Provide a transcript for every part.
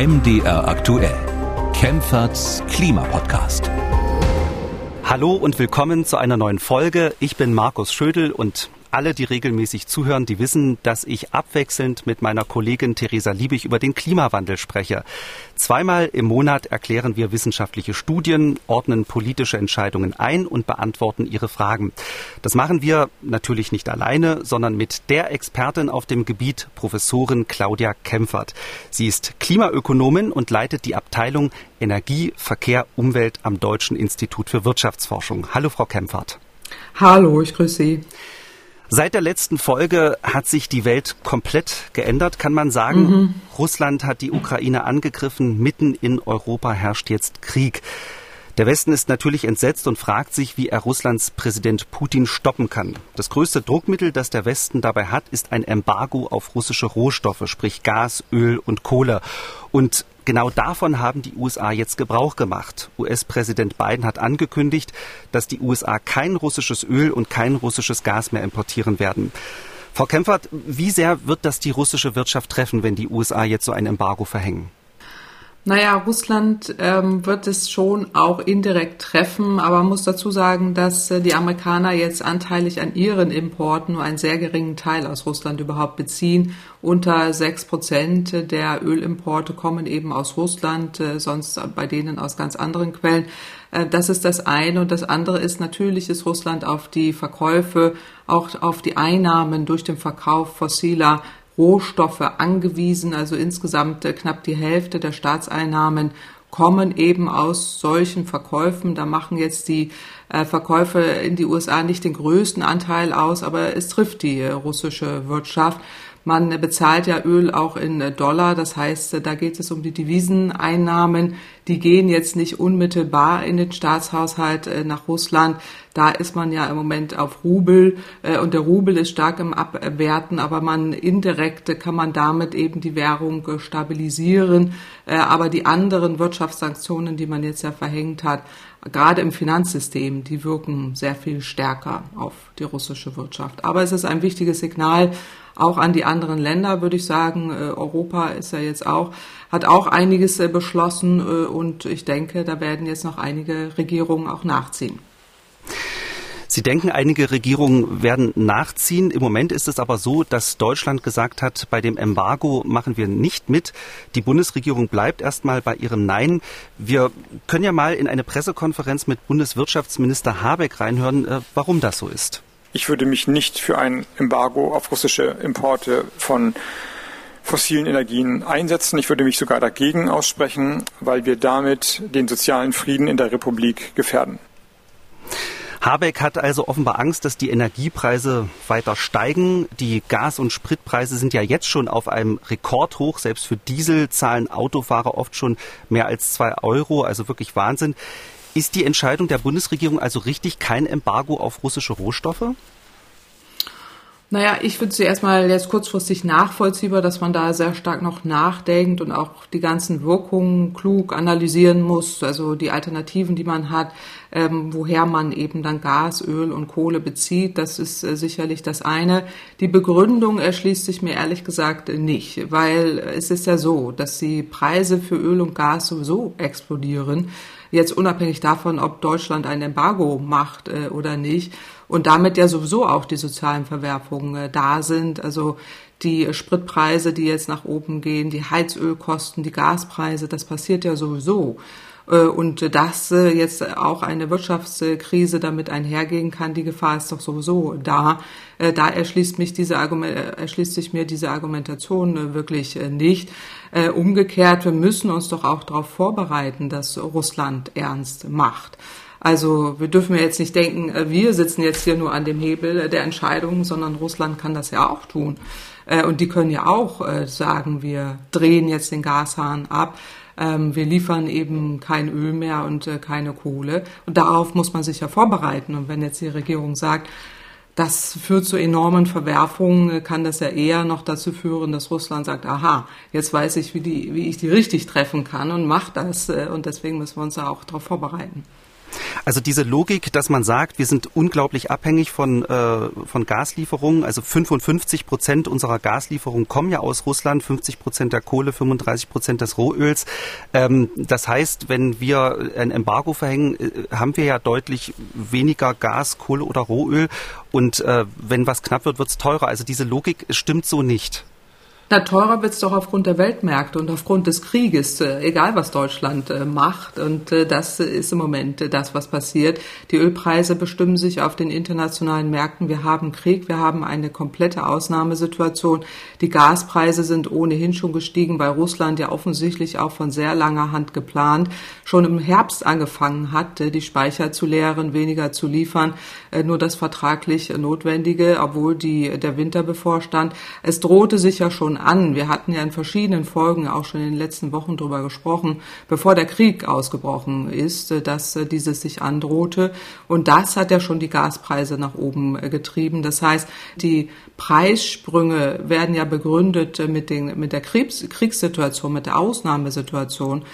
MDR aktuell. Kempferts Klimapodcast. Hallo und willkommen zu einer neuen Folge. Ich bin Markus Schödel und alle, die regelmäßig zuhören, die wissen, dass ich abwechselnd mit meiner Kollegin Theresa Liebig über den Klimawandel spreche. Zweimal im Monat erklären wir wissenschaftliche Studien, ordnen politische Entscheidungen ein und beantworten ihre Fragen. Das machen wir natürlich nicht alleine, sondern mit der Expertin auf dem Gebiet, Professorin Claudia Kempfert. Sie ist Klimaökonomin und leitet die Abteilung Energie, Verkehr, Umwelt am Deutschen Institut für Wirtschaftsforschung. Hallo, Frau Kempfert. Hallo, ich grüße Sie. Seit der letzten Folge hat sich die Welt komplett geändert, kann man sagen. Mhm. Russland hat die Ukraine angegriffen, mitten in Europa herrscht jetzt Krieg. Der Westen ist natürlich entsetzt und fragt sich, wie er Russlands Präsident Putin stoppen kann. Das größte Druckmittel, das der Westen dabei hat, ist ein Embargo auf russische Rohstoffe, sprich Gas, Öl und Kohle. Und genau davon haben die USA jetzt Gebrauch gemacht. US-Präsident Biden hat angekündigt, dass die USA kein russisches Öl und kein russisches Gas mehr importieren werden. Frau Kempfert, wie sehr wird das die russische Wirtschaft treffen, wenn die USA jetzt so ein Embargo verhängen? Naja, Russland ähm, wird es schon auch indirekt treffen, aber man muss dazu sagen, dass äh, die Amerikaner jetzt anteilig an ihren Importen nur einen sehr geringen Teil aus Russland überhaupt beziehen. Unter sechs Prozent der Ölimporte kommen eben aus Russland, äh, sonst bei denen aus ganz anderen Quellen. Äh, das ist das eine. Und das andere ist, natürlich ist Russland auf die Verkäufe, auch auf die Einnahmen durch den Verkauf fossiler Rohstoffe angewiesen. Also insgesamt äh, knapp die Hälfte der Staatseinnahmen kommen eben aus solchen Verkäufen. Da machen jetzt die äh, Verkäufe in die USA nicht den größten Anteil aus, aber es trifft die äh, russische Wirtschaft. Man bezahlt ja Öl auch in Dollar, das heißt, da geht es um die Deviseneinnahmen. Die gehen jetzt nicht unmittelbar in den Staatshaushalt nach Russland. Da ist man ja im Moment auf Rubel und der Rubel ist stark im Abwerten, aber man indirekt kann man damit eben die Währung stabilisieren. Aber die anderen Wirtschaftssanktionen, die man jetzt ja verhängt hat, gerade im Finanzsystem, die wirken sehr viel stärker auf die russische Wirtschaft. Aber es ist ein wichtiges Signal auch an die anderen Länder, würde ich sagen. Äh, Europa ist ja jetzt auch, hat auch einiges äh, beschlossen äh, und ich denke, da werden jetzt noch einige Regierungen auch nachziehen. Sie denken, einige Regierungen werden nachziehen. Im Moment ist es aber so, dass Deutschland gesagt hat, bei dem Embargo machen wir nicht mit. Die Bundesregierung bleibt erstmal bei ihrem Nein. Wir können ja mal in eine Pressekonferenz mit Bundeswirtschaftsminister Habeck reinhören, warum das so ist. Ich würde mich nicht für ein Embargo auf russische Importe von fossilen Energien einsetzen. Ich würde mich sogar dagegen aussprechen, weil wir damit den sozialen Frieden in der Republik gefährden. Habeck hat also offenbar Angst, dass die Energiepreise weiter steigen. Die Gas- und Spritpreise sind ja jetzt schon auf einem Rekordhoch. Selbst für Diesel zahlen Autofahrer oft schon mehr als zwei Euro, also wirklich Wahnsinn. Ist die Entscheidung der Bundesregierung also richtig, kein Embargo auf russische Rohstoffe? Naja, ich finde zuerst mal jetzt kurzfristig nachvollziehbar, dass man da sehr stark noch nachdenkt und auch die ganzen Wirkungen klug analysieren muss, also die Alternativen, die man hat, ähm, woher man eben dann Gas, Öl und Kohle bezieht. Das ist äh, sicherlich das eine. Die Begründung erschließt sich mir ehrlich gesagt nicht, weil es ist ja so, dass die Preise für Öl und Gas sowieso explodieren jetzt unabhängig davon, ob Deutschland ein Embargo macht äh, oder nicht. Und damit ja sowieso auch die sozialen Verwerfungen äh, da sind. Also die Spritpreise, die jetzt nach oben gehen, die Heizölkosten, die Gaspreise, das passiert ja sowieso. Äh, und dass äh, jetzt auch eine Wirtschaftskrise damit einhergehen kann, die Gefahr ist doch sowieso da. Äh, da erschließt, mich diese Argument, erschließt sich mir diese Argumentation wirklich nicht. Umgekehrt, wir müssen uns doch auch darauf vorbereiten, dass Russland ernst macht. Also wir dürfen jetzt nicht denken, wir sitzen jetzt hier nur an dem Hebel der Entscheidungen, sondern Russland kann das ja auch tun. Und die können ja auch sagen, wir drehen jetzt den Gashahn ab ähm, wir liefern eben kein Öl mehr und äh, keine Kohle. Und darauf muss man sich ja vorbereiten. Und wenn jetzt die Regierung sagt, das führt zu enormen Verwerfungen, äh, kann das ja eher noch dazu führen, dass Russland sagt, aha, jetzt weiß ich, wie, die, wie ich die richtig treffen kann und macht das. Äh, und deswegen müssen wir uns da auch darauf vorbereiten. Also diese Logik, dass man sagt, wir sind unglaublich abhängig von, äh, von Gaslieferungen, also 55 Prozent unserer Gaslieferungen kommen ja aus Russland, 50 Prozent der Kohle, 35 Prozent des Rohöls. Ähm, das heißt, wenn wir ein Embargo verhängen, äh, haben wir ja deutlich weniger Gas, Kohle oder Rohöl und äh, wenn was knapp wird, wird es teurer. Also diese Logik stimmt so nicht. Na, teurer wird's doch aufgrund der Weltmärkte und aufgrund des Krieges, äh, egal was Deutschland äh, macht. Und äh, das ist im Moment das, was passiert. Die Ölpreise bestimmen sich auf den internationalen Märkten. Wir haben Krieg, wir haben eine komplette Ausnahmesituation. Die Gaspreise sind ohnehin schon gestiegen, weil Russland ja offensichtlich auch von sehr langer Hand geplant schon im Herbst angefangen hat, die Speicher zu leeren, weniger zu liefern, nur das vertraglich Notwendige, obwohl die, der Winter bevorstand. Es drohte sich ja schon an. Wir hatten ja in verschiedenen Folgen auch schon in den letzten Wochen darüber gesprochen, bevor der Krieg ausgebrochen ist, äh, dass äh, dieses sich androhte. Und das hat ja schon die Gaspreise nach oben äh, getrieben. Das heißt, die Preissprünge werden ja begründet mit, den, mit der Kriegs Kriegssituation, mit der Ausnahmesituation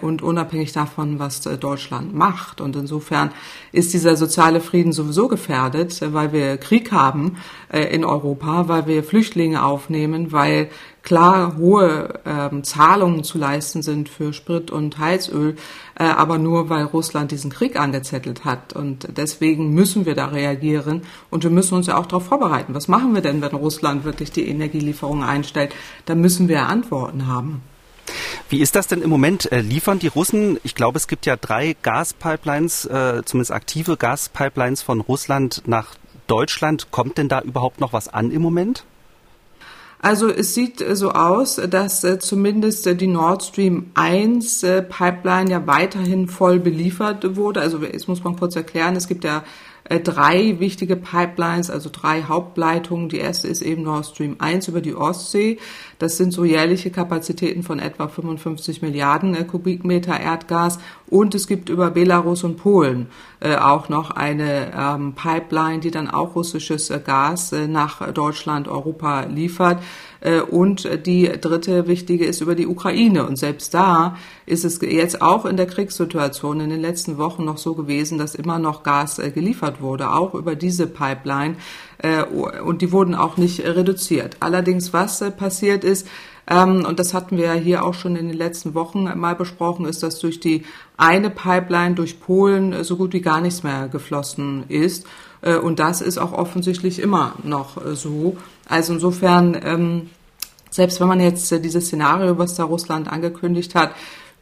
und unabhängig davon, was Deutschland macht. Und insofern ist dieser soziale Frieden sowieso gefährdet, weil wir Krieg haben in Europa, weil wir Flüchtlinge aufnehmen, weil klar hohe ähm, Zahlungen zu leisten sind für Sprit und Heizöl, äh, aber nur weil Russland diesen Krieg angezettelt hat. Und deswegen müssen wir da reagieren und wir müssen uns ja auch darauf vorbereiten. Was machen wir denn, wenn Russland wirklich die Energielieferung einstellt? Da müssen wir Antworten haben. Wie ist das denn im Moment? Äh, liefern die Russen, ich glaube, es gibt ja drei Gaspipelines, äh, zumindest aktive Gaspipelines von Russland nach Deutschland. Kommt denn da überhaupt noch was an im Moment? Also es sieht äh, so aus, dass äh, zumindest äh, die Nord Stream 1 Pipeline ja weiterhin voll beliefert wurde. Also jetzt muss man kurz erklären, es gibt ja drei wichtige Pipelines, also drei Hauptleitungen. Die erste ist eben Nord Stream 1 über die Ostsee. Das sind so jährliche Kapazitäten von etwa 55 Milliarden äh, Kubikmeter Erdgas. Und es gibt über Belarus und Polen äh, auch noch eine ähm, Pipeline, die dann auch russisches äh, Gas äh, nach Deutschland, Europa liefert. Äh, und die dritte wichtige ist über die Ukraine. Und selbst da ist es jetzt auch in der Kriegssituation in den letzten Wochen noch so gewesen, dass immer noch Gas äh, geliefert wurde, auch über diese Pipeline. Äh, und die wurden auch nicht reduziert. Allerdings, was passiert ist, ähm, und das hatten wir hier auch schon in den letzten Wochen mal besprochen, ist, dass durch die eine Pipeline durch Polen so gut wie gar nichts mehr geflossen ist. Und das ist auch offensichtlich immer noch so. Also insofern, ähm, selbst wenn man jetzt dieses Szenario, was da Russland angekündigt hat,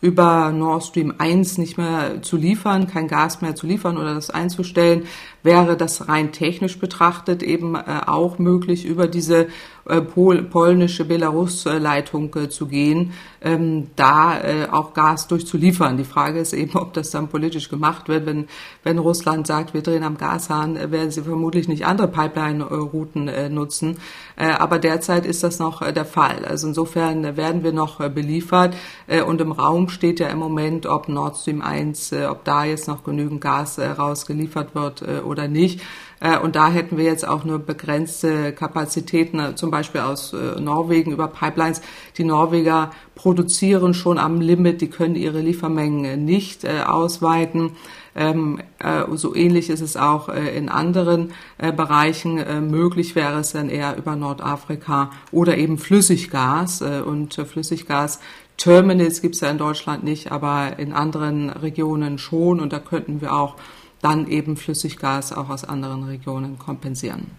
über Nord Stream 1 nicht mehr zu liefern, kein Gas mehr zu liefern oder das einzustellen, wäre das rein technisch betrachtet eben äh, auch möglich, über diese äh, pol polnische Belarus-Leitung äh, zu gehen, ähm, da auch Gas durchzuliefern. Die Frage ist eben, ob das dann politisch gemacht wird. Wenn, wenn Russland sagt, wir drehen am Gashahn, werden sie vermutlich nicht andere Pipeline-Routen nutzen. aber derzeit ist das noch der Fall. Also insofern werden wir noch beliefert. und im Raum steht ja im Moment, ob Nord Stream 1, ob da jetzt noch genügend Gas rausgeliefert wird oder nicht. Äh, und da hätten wir jetzt auch nur begrenzte Kapazitäten, äh, zum Beispiel aus äh, Norwegen über Pipelines. Die Norweger produzieren schon am Limit, die können ihre Liefermengen nicht ausweiten. Ähm, so ähnlich ist es auch in anderen Bereichen. möglich wäre es dann eher über Nordafrika oder eben Flüssiggas. und Flüssiggas Terminals gibt es ja in Deutschland nicht, aber in anderen Regionen schon. Und da könnten wir auch dann eben Flüssiggas auch aus anderen Regionen kompensieren.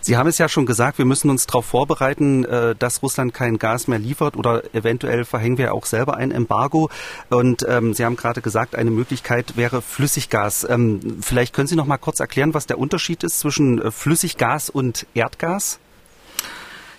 Sie haben es ja schon gesagt, wir müssen uns darauf vorbereiten, äh, dass Russland kein Gas mehr liefert oder eventuell verhängen wir auch selber ein Embargo. Und ähm, Sie haben gerade gesagt, eine Möglichkeit wäre Flüssiggas. Ähm, vielleicht können Sie noch mal kurz erklären, was der Unterschied ist zwischen äh, Flüssiggas und Erdgas?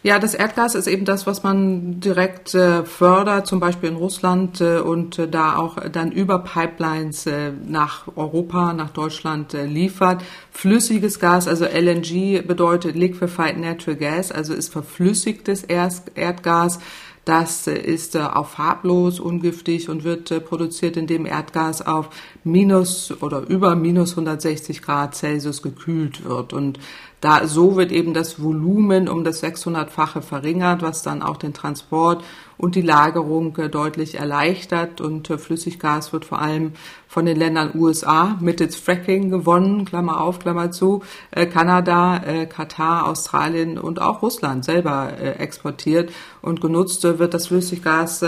Ja, das Erdgas ist eben das, was man direkt äh, fördert, zum Beispiel in Russland äh, und äh, da auch dann über Pipelines äh, nach Europa, nach Deutschland äh, liefert. Flüssiges Gas, also LNG bedeutet Liquefied Natural Gas, also ist verflüssigtes Erdgas. Das äh, ist auch farblos, ungiftig und wird produziert, indem Erdgas auf minus oder über minus 160 Grad Celsius gekühlt wird. Und Da, so wird eben das Volumen um das 600-fache verringert, was dann auch den Transport und die Lagerung äh, deutlich erleichtert. Und äh, Flüssiggas wird vor allem von den Ländern USA mittels Fracking gewonnen, Klammer auf, Klammer zu, äh, Kanada, Katar, Australien und auch Russland selber exportiert. Und genutzt wird das Flüssiggas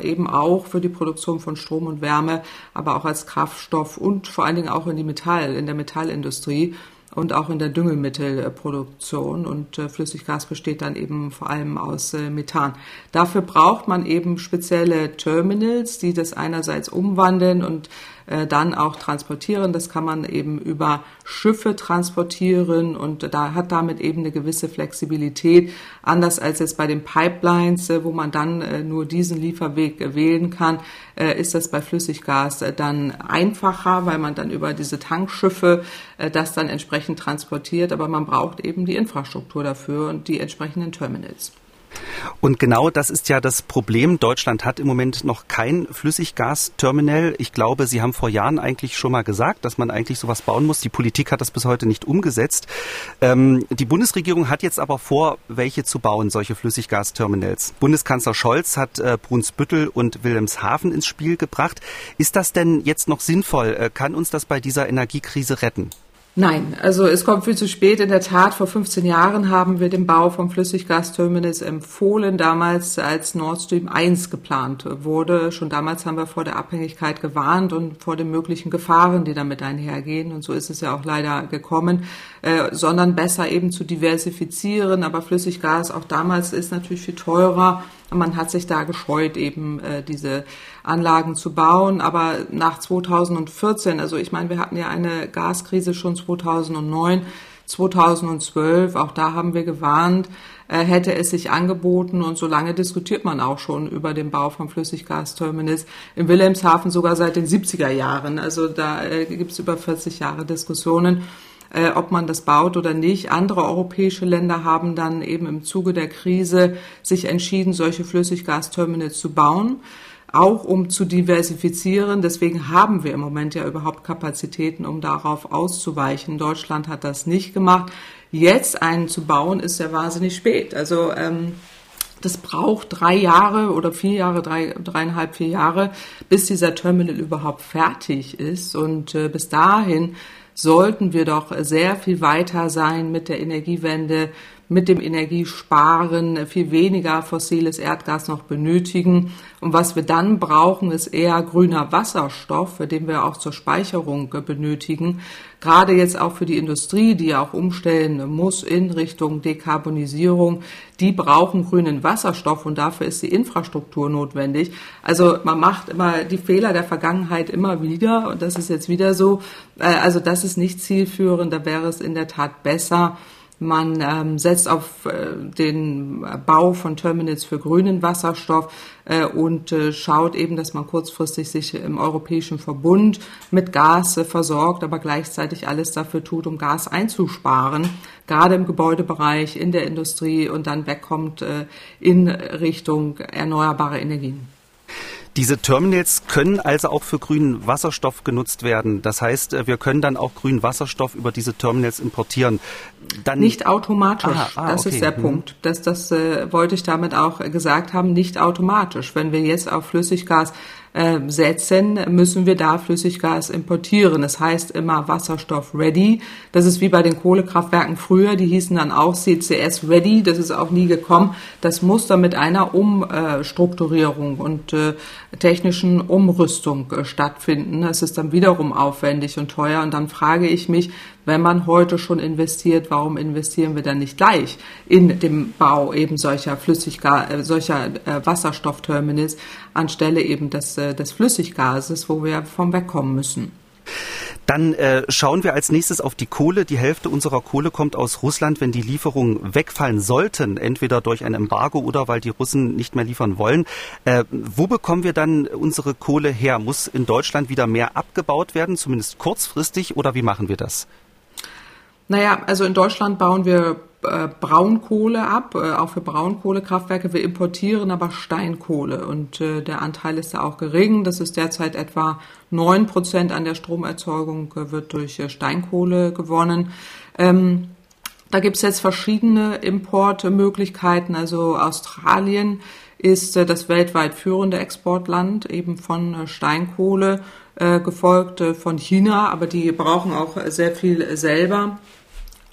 eben auch für die Produktion von Strom und Wärme, aber auch als Kraftstoff und vor allen Dingen auch in die Metall, in der Metallindustrie und auch in der Düngemittelproduktion. Und äh, Flüssiggas besteht dann eben vor allem aus äh, Methan. Dafür braucht man eben spezielle Terminals, die das einerseits umwandeln und äh, dann auch transportieren. Das kann man eben über Schiffe transportieren und da hat damit eben eine gewisse Flexibilität, anders als jetzt bei den Pipelines, äh, wo man dann äh, nur diesen Lieferweg wählen kann, ist das bei Flüssiggas dann einfacher, weil man dann über diese Tankschiffe das dann entsprechend transportiert, aber man braucht eben die Infrastruktur dafür und die entsprechenden Terminals. Und genau das ist ja das Problem. Deutschland hat im Moment noch kein Flüssiggasterminal. Ich glaube, Sie haben vor Jahren eigentlich schon mal gesagt, dass man eigentlich sowas bauen muss. Die Politik hat das bis heute nicht umgesetzt. Ähm, die Bundesregierung hat jetzt aber vor, welche zu bauen, solche Flüssiggasterminals. Bundeskanzler Scholz hat äh, Brunsbüttel und Wilhelmshaven ins Spiel gebracht. Ist das denn jetzt noch sinnvoll? Äh, kann uns das bei dieser Energiekrise retten? Nein, also es kommt viel zu spät. In der Tat, vor 15 Jahren haben wir den Bau von Flüssiggasterminals empfohlen, damals als Nord Stream 1 geplant wurde. Schon damals haben wir vor der Abhängigkeit gewarnt und vor den möglichen Gefahren, die damit einhergehen. Und so ist es ja auch leider gekommen, äh, sondern besser eben zu diversifizieren. Aber Flüssiggas auch damals ist natürlich viel teurer man hat sich da gescheut, eben äh, diese Anlagen zu bauen. Aber nach 2014, also ich meine, wir hatten ja eine Gaskrise schon 2009, 2012, auch da haben wir gewarnt, äh, hätte es sich angeboten und so lange diskutiert man auch schon über den Bau von Flüssiggasterminals in Wilhelmshaven sogar seit den 70er Jahren. Also da äh, gibt es über 40 Jahre Diskussionen äh, ob man das baut oder nicht. Andere europäische Länder haben dann eben im Zuge der Krise sich entschieden, solche Flüssiggasterminals zu bauen auch um zu diversifizieren. Deswegen haben wir im Moment ja überhaupt Kapazitäten, um darauf auszuweichen. Deutschland hat das nicht gemacht. Jetzt einen zu bauen, ist ja wahnsinnig spät. Also ähm, das braucht drei Jahre oder vier Jahre, drei, dreieinhalb, vier Jahre, bis dieser Terminal überhaupt fertig ist. Und äh, bis dahin sollten wir doch sehr viel weiter sein mit der Energiewende, mit dem Energiesparen, viel weniger fossiles Erdgas noch benötigen. Und was wir dann brauchen, ist eher grüner Wasserstoff, den wir auch zur Speicherung benötigen. Gerade jetzt auch für die Industrie, die ja auch umstellen muss in Richtung Dekarbonisierung, die brauchen grünen Wasserstoff und dafür ist die Infrastruktur notwendig. Also man macht immer die Fehler der Vergangenheit immer wieder und das ist jetzt wieder so. Äh, also das ist nicht zielführend, da wäre es in der Tat besser, man ähm, setzt auf äh, den Bau von Terminals für grünen Wasserstoff äh, und äh, schaut eben, dass man kurzfristig sich im europäischen Verbund mit Gas äh, versorgt, aber gleichzeitig alles dafür tut, um Gas einzusparen, gerade im Gebäudebereich, in der Industrie und dann wegkommt äh, in Richtung erneuerbare Energien. Diese Terminals können also auch für grünen Wasserstoff genutzt werden. Das heißt, äh, wir können dann auch grünen Wasserstoff über diese Terminals importieren. Dann nicht automatisch. Aha, ah, das okay. ist der mhm. Punkt. Das, das äh, wollte ich damit auch gesagt haben. Nicht automatisch. Wenn wir jetzt auf Flüssiggas äh, setzen, müssen wir da Flüssiggas importieren. Das heißt immer Wasserstoff ready. Das ist wie bei den Kohlekraftwerken früher, die hießen dann auch CCS ready. Das ist auch nie gekommen. Das muss dann mit einer Umstrukturierung und äh, technischen Umrüstung äh, stattfinden. Das ist dann wiederum aufwendig und teuer. Und dann frage ich mich, wenn man heute schon investiert, warum investieren wir dann nicht gleich in den Bau eben solcher Flüssiggas, äh, solcher Wasserstoffterminals anstelle eben des, äh, des Flüssiggases, wo wir vom wegkommen müssen? Dann äh, schauen wir als nächstes auf die Kohle. Die Hälfte unserer Kohle kommt aus Russland. Wenn die Lieferungen wegfallen sollten, entweder durch ein Embargo oder weil die Russen nicht mehr liefern wollen, äh, wo bekommen wir dann unsere Kohle her? Muss in Deutschland wieder mehr abgebaut werden, zumindest kurzfristig, oder wie machen wir das? Naja, also in Deutschland bauen wir äh, Braunkohle ab, äh, auch für Braunkohlekraftwerke. Wir importieren aber Steinkohle und äh, der Anteil ist da auch gering. Das ist derzeit etwa neun Prozent an der Stromerzeugung wird durch Steinkohle gewonnen. Ähm, Da gibt es jetzt verschiedene Importmöglichkeiten. Also Australien ist das weltweit führende Exportland eben von Steinkohle, gefolgt von China, aber die brauchen auch sehr viel selber.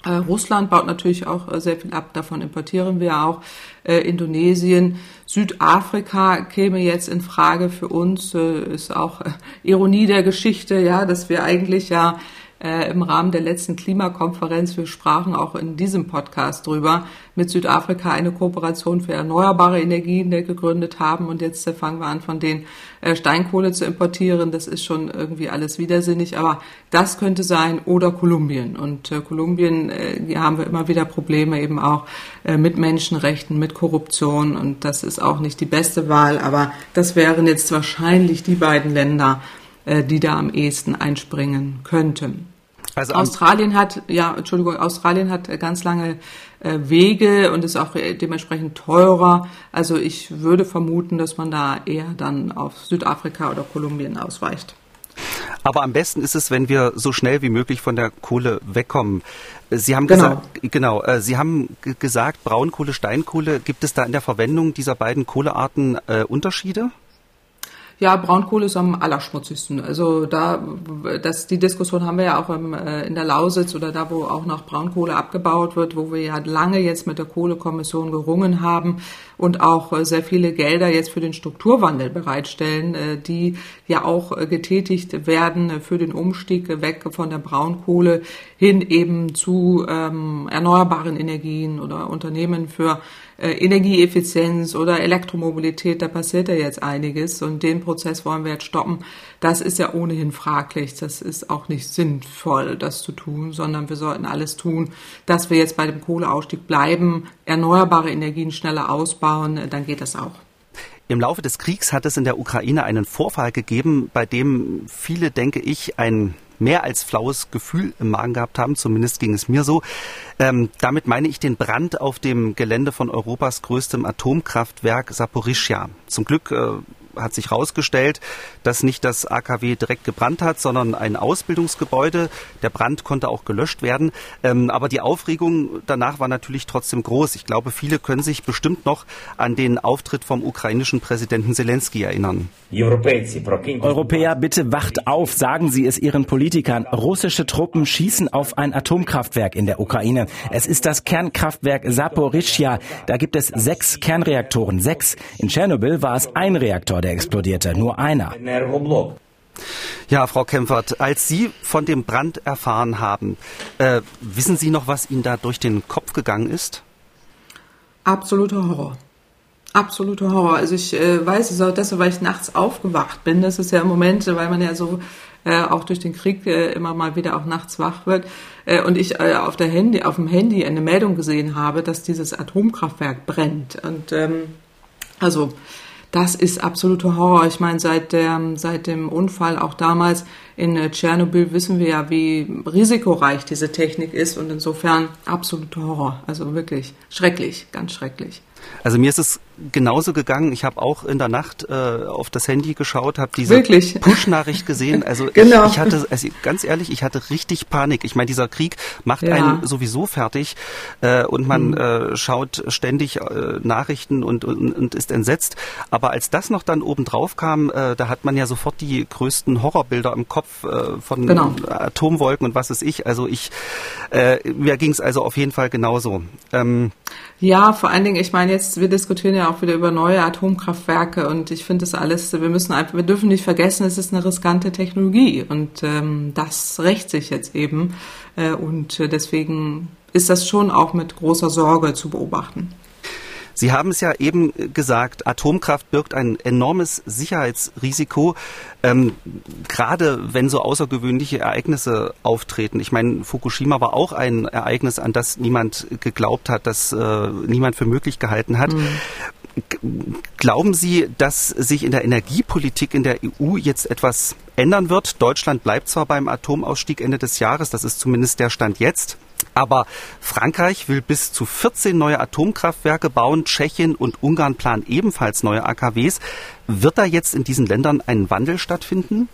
Russland baut natürlich auch sehr viel ab, davon importieren wir auch. Indonesien, Südafrika käme jetzt in Frage für uns, ist auch Ironie der Geschichte, ja, dass wir eigentlich ja äh, im Rahmen der letzten Klimakonferenz, wir sprachen auch in diesem Podcast drüber, mit Südafrika eine Kooperation für erneuerbare Energien gegründet haben. Und jetzt äh, fangen wir an, von den äh, Steinkohle zu importieren. Das ist schon irgendwie alles widersinnig. Aber das könnte sein oder Kolumbien. Und Kolumbien, äh, haben wir immer wieder Probleme eben auch mit Menschenrechten, mit Korruption. Und das ist auch nicht die beste Wahl. Aber das wären jetzt wahrscheinlich die beiden Länder, die da am ehesten einspringen könnten. Also Australien hat, ja, Entschuldigung, Australien hat ganz lange äh, Wege und ist auch dementsprechend teurer. Also ich würde vermuten, dass man da eher dann auf Südafrika oder Kolumbien ausweicht. Aber am besten ist es, wenn wir so schnell wie möglich von der Kohle wegkommen. Sie haben genau. gesagt, genau, äh, Sie haben gesagt, Braunkohle, Steinkohle. Gibt es da in der Verwendung dieser beiden Kohlearten äh, Unterschiede? Ja, Braunkohle ist am allerschmutzigsten. Also da, das, die Diskussion haben wir ja auch im, äh, in der Lausitz oder da, wo auch noch Braunkohle abgebaut wird, wo wir ja lange jetzt mit der Kohlekommission gerungen haben und auch äh, sehr viele Gelder jetzt für den Strukturwandel bereitstellen, äh, die ja auch äh, getätigt werden für den Umstieg weg von der Braunkohle hin eben zu ähm, erneuerbaren Energien oder Unternehmen für äh, Energieeffizienz oder Elektromobilität, da passiert ja jetzt einiges und den Prozess wollen wir jetzt stoppen. Das ist ja ohnehin fraglich. Das ist auch nicht sinnvoll, das zu tun, sondern wir sollten alles tun, dass wir jetzt bei dem Kohleausstieg bleiben, erneuerbare Energien schneller ausbauen, dann geht das auch. Im Laufe des Kriegs hat es in der Ukraine einen Vorfall gegeben, bei dem viele, denke ich, ein mehr als flaues Gefühl im Magen gehabt haben. Zumindest ging es mir so. Ähm, damit meine ich den Brand auf dem Gelände von Europas größtem Atomkraftwerk Saporischia. Zum Glück äh, hat sich herausgestellt, dass nicht das AKW direkt gebrannt hat, sondern ein Ausbildungsgebäude. Der Brand konnte auch gelöscht werden. Ähm, aber die Aufregung danach war natürlich trotzdem groß. Ich glaube, viele können sich bestimmt noch an den Auftritt vom ukrainischen Präsidenten Zelensky erinnern. Europäer, bitte wacht auf, sagen Sie es Ihren Politikern. Russische Truppen schießen auf ein Atomkraftwerk in der Ukraine. Es ist das Kernkraftwerk Saporischia. Da gibt es sechs Kernreaktoren. Sechs. In Tschernobyl war es ein Reaktor, der explodierte. Nur einer. Ja, Frau Kempfert, als Sie von dem Brand erfahren haben, äh, wissen Sie noch, was Ihnen da durch den Kopf gegangen ist? Absoluter Horror. Absoluter Horror. Also ich äh, weiß es auch deshalb, weil ich nachts aufgewacht bin. Das ist ja im Moment, weil man ja so äh, auch durch den Krieg äh, immer mal wieder auch nachts wach wird. Äh, und ich äh, auf, der Handy, auf dem Handy eine Meldung gesehen habe, dass dieses Atomkraftwerk brennt. Und ähm, also das ist absoluter Horror. Ich meine, seit, der, seit dem Unfall auch damals in äh, Tschernobyl wissen wir ja, wie risikoreich diese Technik ist und insofern absoluter Horror. Also wirklich schrecklich, ganz schrecklich. Also mir ist es genauso gegangen. Ich habe auch in der Nacht äh, auf das Handy geschaut, habe diese Push-Nachricht gesehen. Also genau. ich, ich, hatte, also ganz ehrlich, ich hatte richtig Panik. Ich meine, dieser Krieg macht ja. einen sowieso fertig äh, und man mhm. äh, schaut ständig äh, Nachrichten und, und, und, ist entsetzt. Aber als das noch dann oben drauf kam, äh, da hat man ja sofort die größten Horrorbilder im Kopf äh, von genau. Atomwolken und was ist ich. Also ich, mir ging es also auf jeden Fall genauso. Ähm, ja, vor allen Dingen, ich meine jetzt, wir diskutieren ja auch wieder über neue Atomkraftwerke und ich finde das alles, wir müssen einfach, wir dürfen nicht vergessen, es ist eine riskante Technologie und ähm, das rächt sich jetzt eben äh, und deswegen ist das schon auch mit großer Sorge zu beobachten. Sie haben es ja eben gesagt, Atomkraft birgt ein enormes Sicherheitsrisiko, ähm, gerade wenn so außergewöhnliche Ereignisse auftreten. Ich meine, Fukushima war auch ein Ereignis, an das niemand geglaubt hat, das äh, niemand für möglich gehalten hat. Mhm. Glauben Sie, dass sich in der Energiepolitik in der EU jetzt etwas ändern wird? Deutschland bleibt zwar beim Atomausstieg Ende des Jahres, das ist zumindest der Stand jetzt. Aber Frankreich will bis zu 14 neue Atomkraftwerke bauen. Tschechien und Ungarn planen ebenfalls neue AKWs. Wird da jetzt in diesen Ländern ein Wandel stattfinden?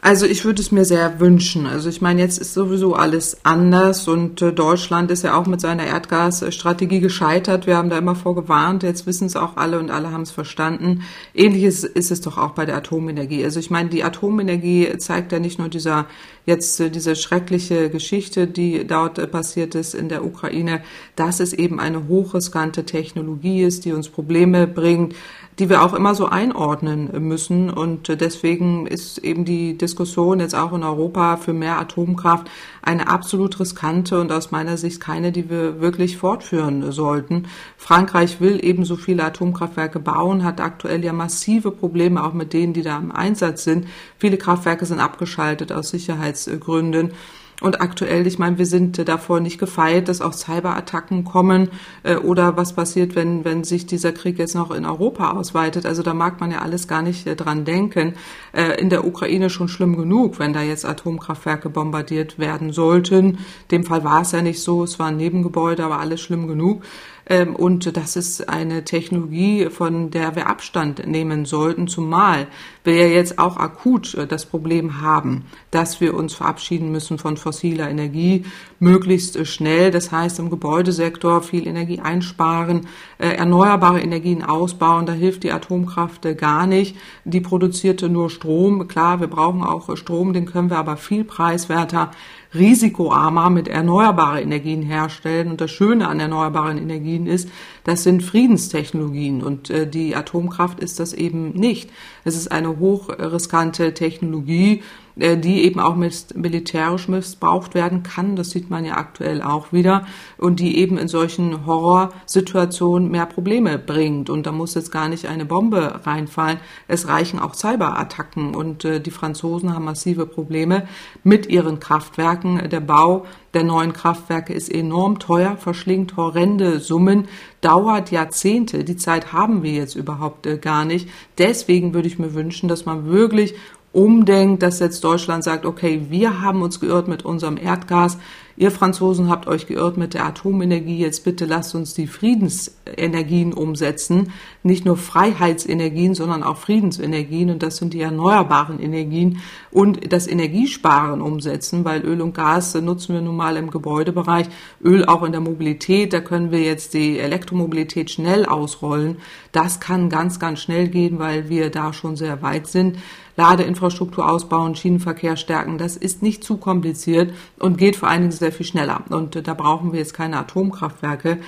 Also ich würde es mir sehr wünschen. Also ich meine, jetzt ist sowieso alles anders und äh, Deutschland ist ja auch mit seiner Erdgasstrategie gescheitert. Wir haben da immer vorgewarnt, jetzt wissen es auch alle und alle haben es verstanden. Ähnliches ist es doch auch bei der Atomenergie. Also ich meine, die Atomenergie zeigt ja nicht nur dieser jetzt äh, diese schreckliche Geschichte, die dort äh, passiert ist in der Ukraine, dass es eben eine hochriskante Technologie ist, die uns Probleme bringt, die wir auch immer so einordnen müssen. Und deswegen ist eben die Diskussion jetzt auch in Europa für mehr Atomkraft eine absolut riskante und aus meiner Sicht keine, die wir wirklich fortführen sollten. Frankreich will eben so viele Atomkraftwerke bauen, hat aktuell ja massive Probleme auch mit denen, die da im Einsatz sind. Viele Kraftwerke sind abgeschaltet aus Sicherheitsgründen. Und aktuell, ich meine, wir sind davor nicht gefeit, dass auch Cyberattacken kommen äh, oder was passiert, wenn, wenn sich dieser Krieg jetzt noch in Europa ausweitet. Also da mag man ja alles gar nicht äh, dran denken. Äh, in der Ukraine schon schlimm genug, wenn da jetzt Atomkraftwerke bombardiert werden sollten. Dem Fall war es ja nicht so, es war ein Nebengebäude, aber alles schlimm genug. Ähm, und das ist eine Technologie, von der wir Abstand nehmen sollten, zumal wir ja jetzt auch akut äh, das Problem haben, dass wir uns verabschieden müssen von fossiler Energie, möglichst äh, schnell. Das heißt, im Gebäudesektor viel Energie einsparen, äh, erneuerbare Energien ausbauen. Da hilft die Atomkraft gar nicht. Die produzierte nur Strom. Klar, wir brauchen auch Strom, den können wir aber viel preiswerter risikoarmer mit erneuerbaren Energien herstellen. Und das Schöne an erneuerbaren Energien ist, das sind Friedenstechnologien und äh, die Atomkraft ist das eben nicht. Es ist eine hochriskante Technologie, die eben auch militärisch missbraucht werden kann. Das sieht man ja aktuell auch wieder und die eben in solchen Horrorsituationen mehr Probleme bringt. Und da muss jetzt gar nicht eine Bombe reinfallen. Es reichen auch Cyberattacken und äh, die Franzosen haben massive Probleme mit ihren Kraftwerken. Der Bau der neuen Kraftwerke ist enorm teuer, verschlingt horrende Summen, dauert Jahrzehnte. Die Zeit haben wir jetzt überhaupt äh, gar nicht. Deswegen würde ich mir wünschen, dass man wirklich umdenkt, dass jetzt Deutschland sagt, okay, wir haben uns geirrt mit unserem Erdgas, ihr Franzosen habt euch geirrt mit der Atomenergie, jetzt bitte lasst uns die Friedensenergien umsetzen, nicht nur Freiheitsenergien, sondern auch Friedensenergien. Und das sind die erneuerbaren Energien. Und das Energiesparen umsetzen, weil Öl und Gas nutzen wir nun mal im Gebäudebereich, Öl auch in der Mobilität, da können wir jetzt die Elektromobilität schnell ausrollen. Das kann ganz, ganz schnell gehen, weil wir da schon sehr weit sind. Ladeinfrastruktur ausbauen, Schienenverkehr stärken, das ist nicht zu kompliziert und geht vor allen Dingen sehr viel schneller. Und äh, da brauchen wir jetzt keine Atomkraftwerke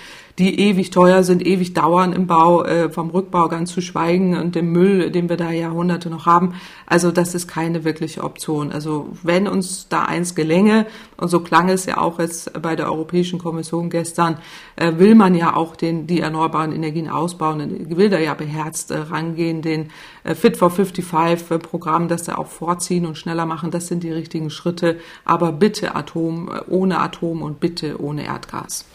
die ewig teuer sind, ewig dauern im Bau, äh, vom Rückbau ganz zu schweigen und dem Müll, den wir da Jahrhunderte noch haben. Also das ist keine wirkliche Option. Also wenn uns da eins gelänge, und so klang es ja auch jetzt bei der Europäischen Kommission gestern, äh, will man ja auch den, die erneuerbaren Energien ausbauen, will da ja beherzt äh, rangehen, den äh, Fit for 55 äh, Programm, das da auch vorziehen und schneller machen, das sind die richtigen Schritte. Aber bitte Atom, äh, ohne Atom und bitte ohne Erdgas.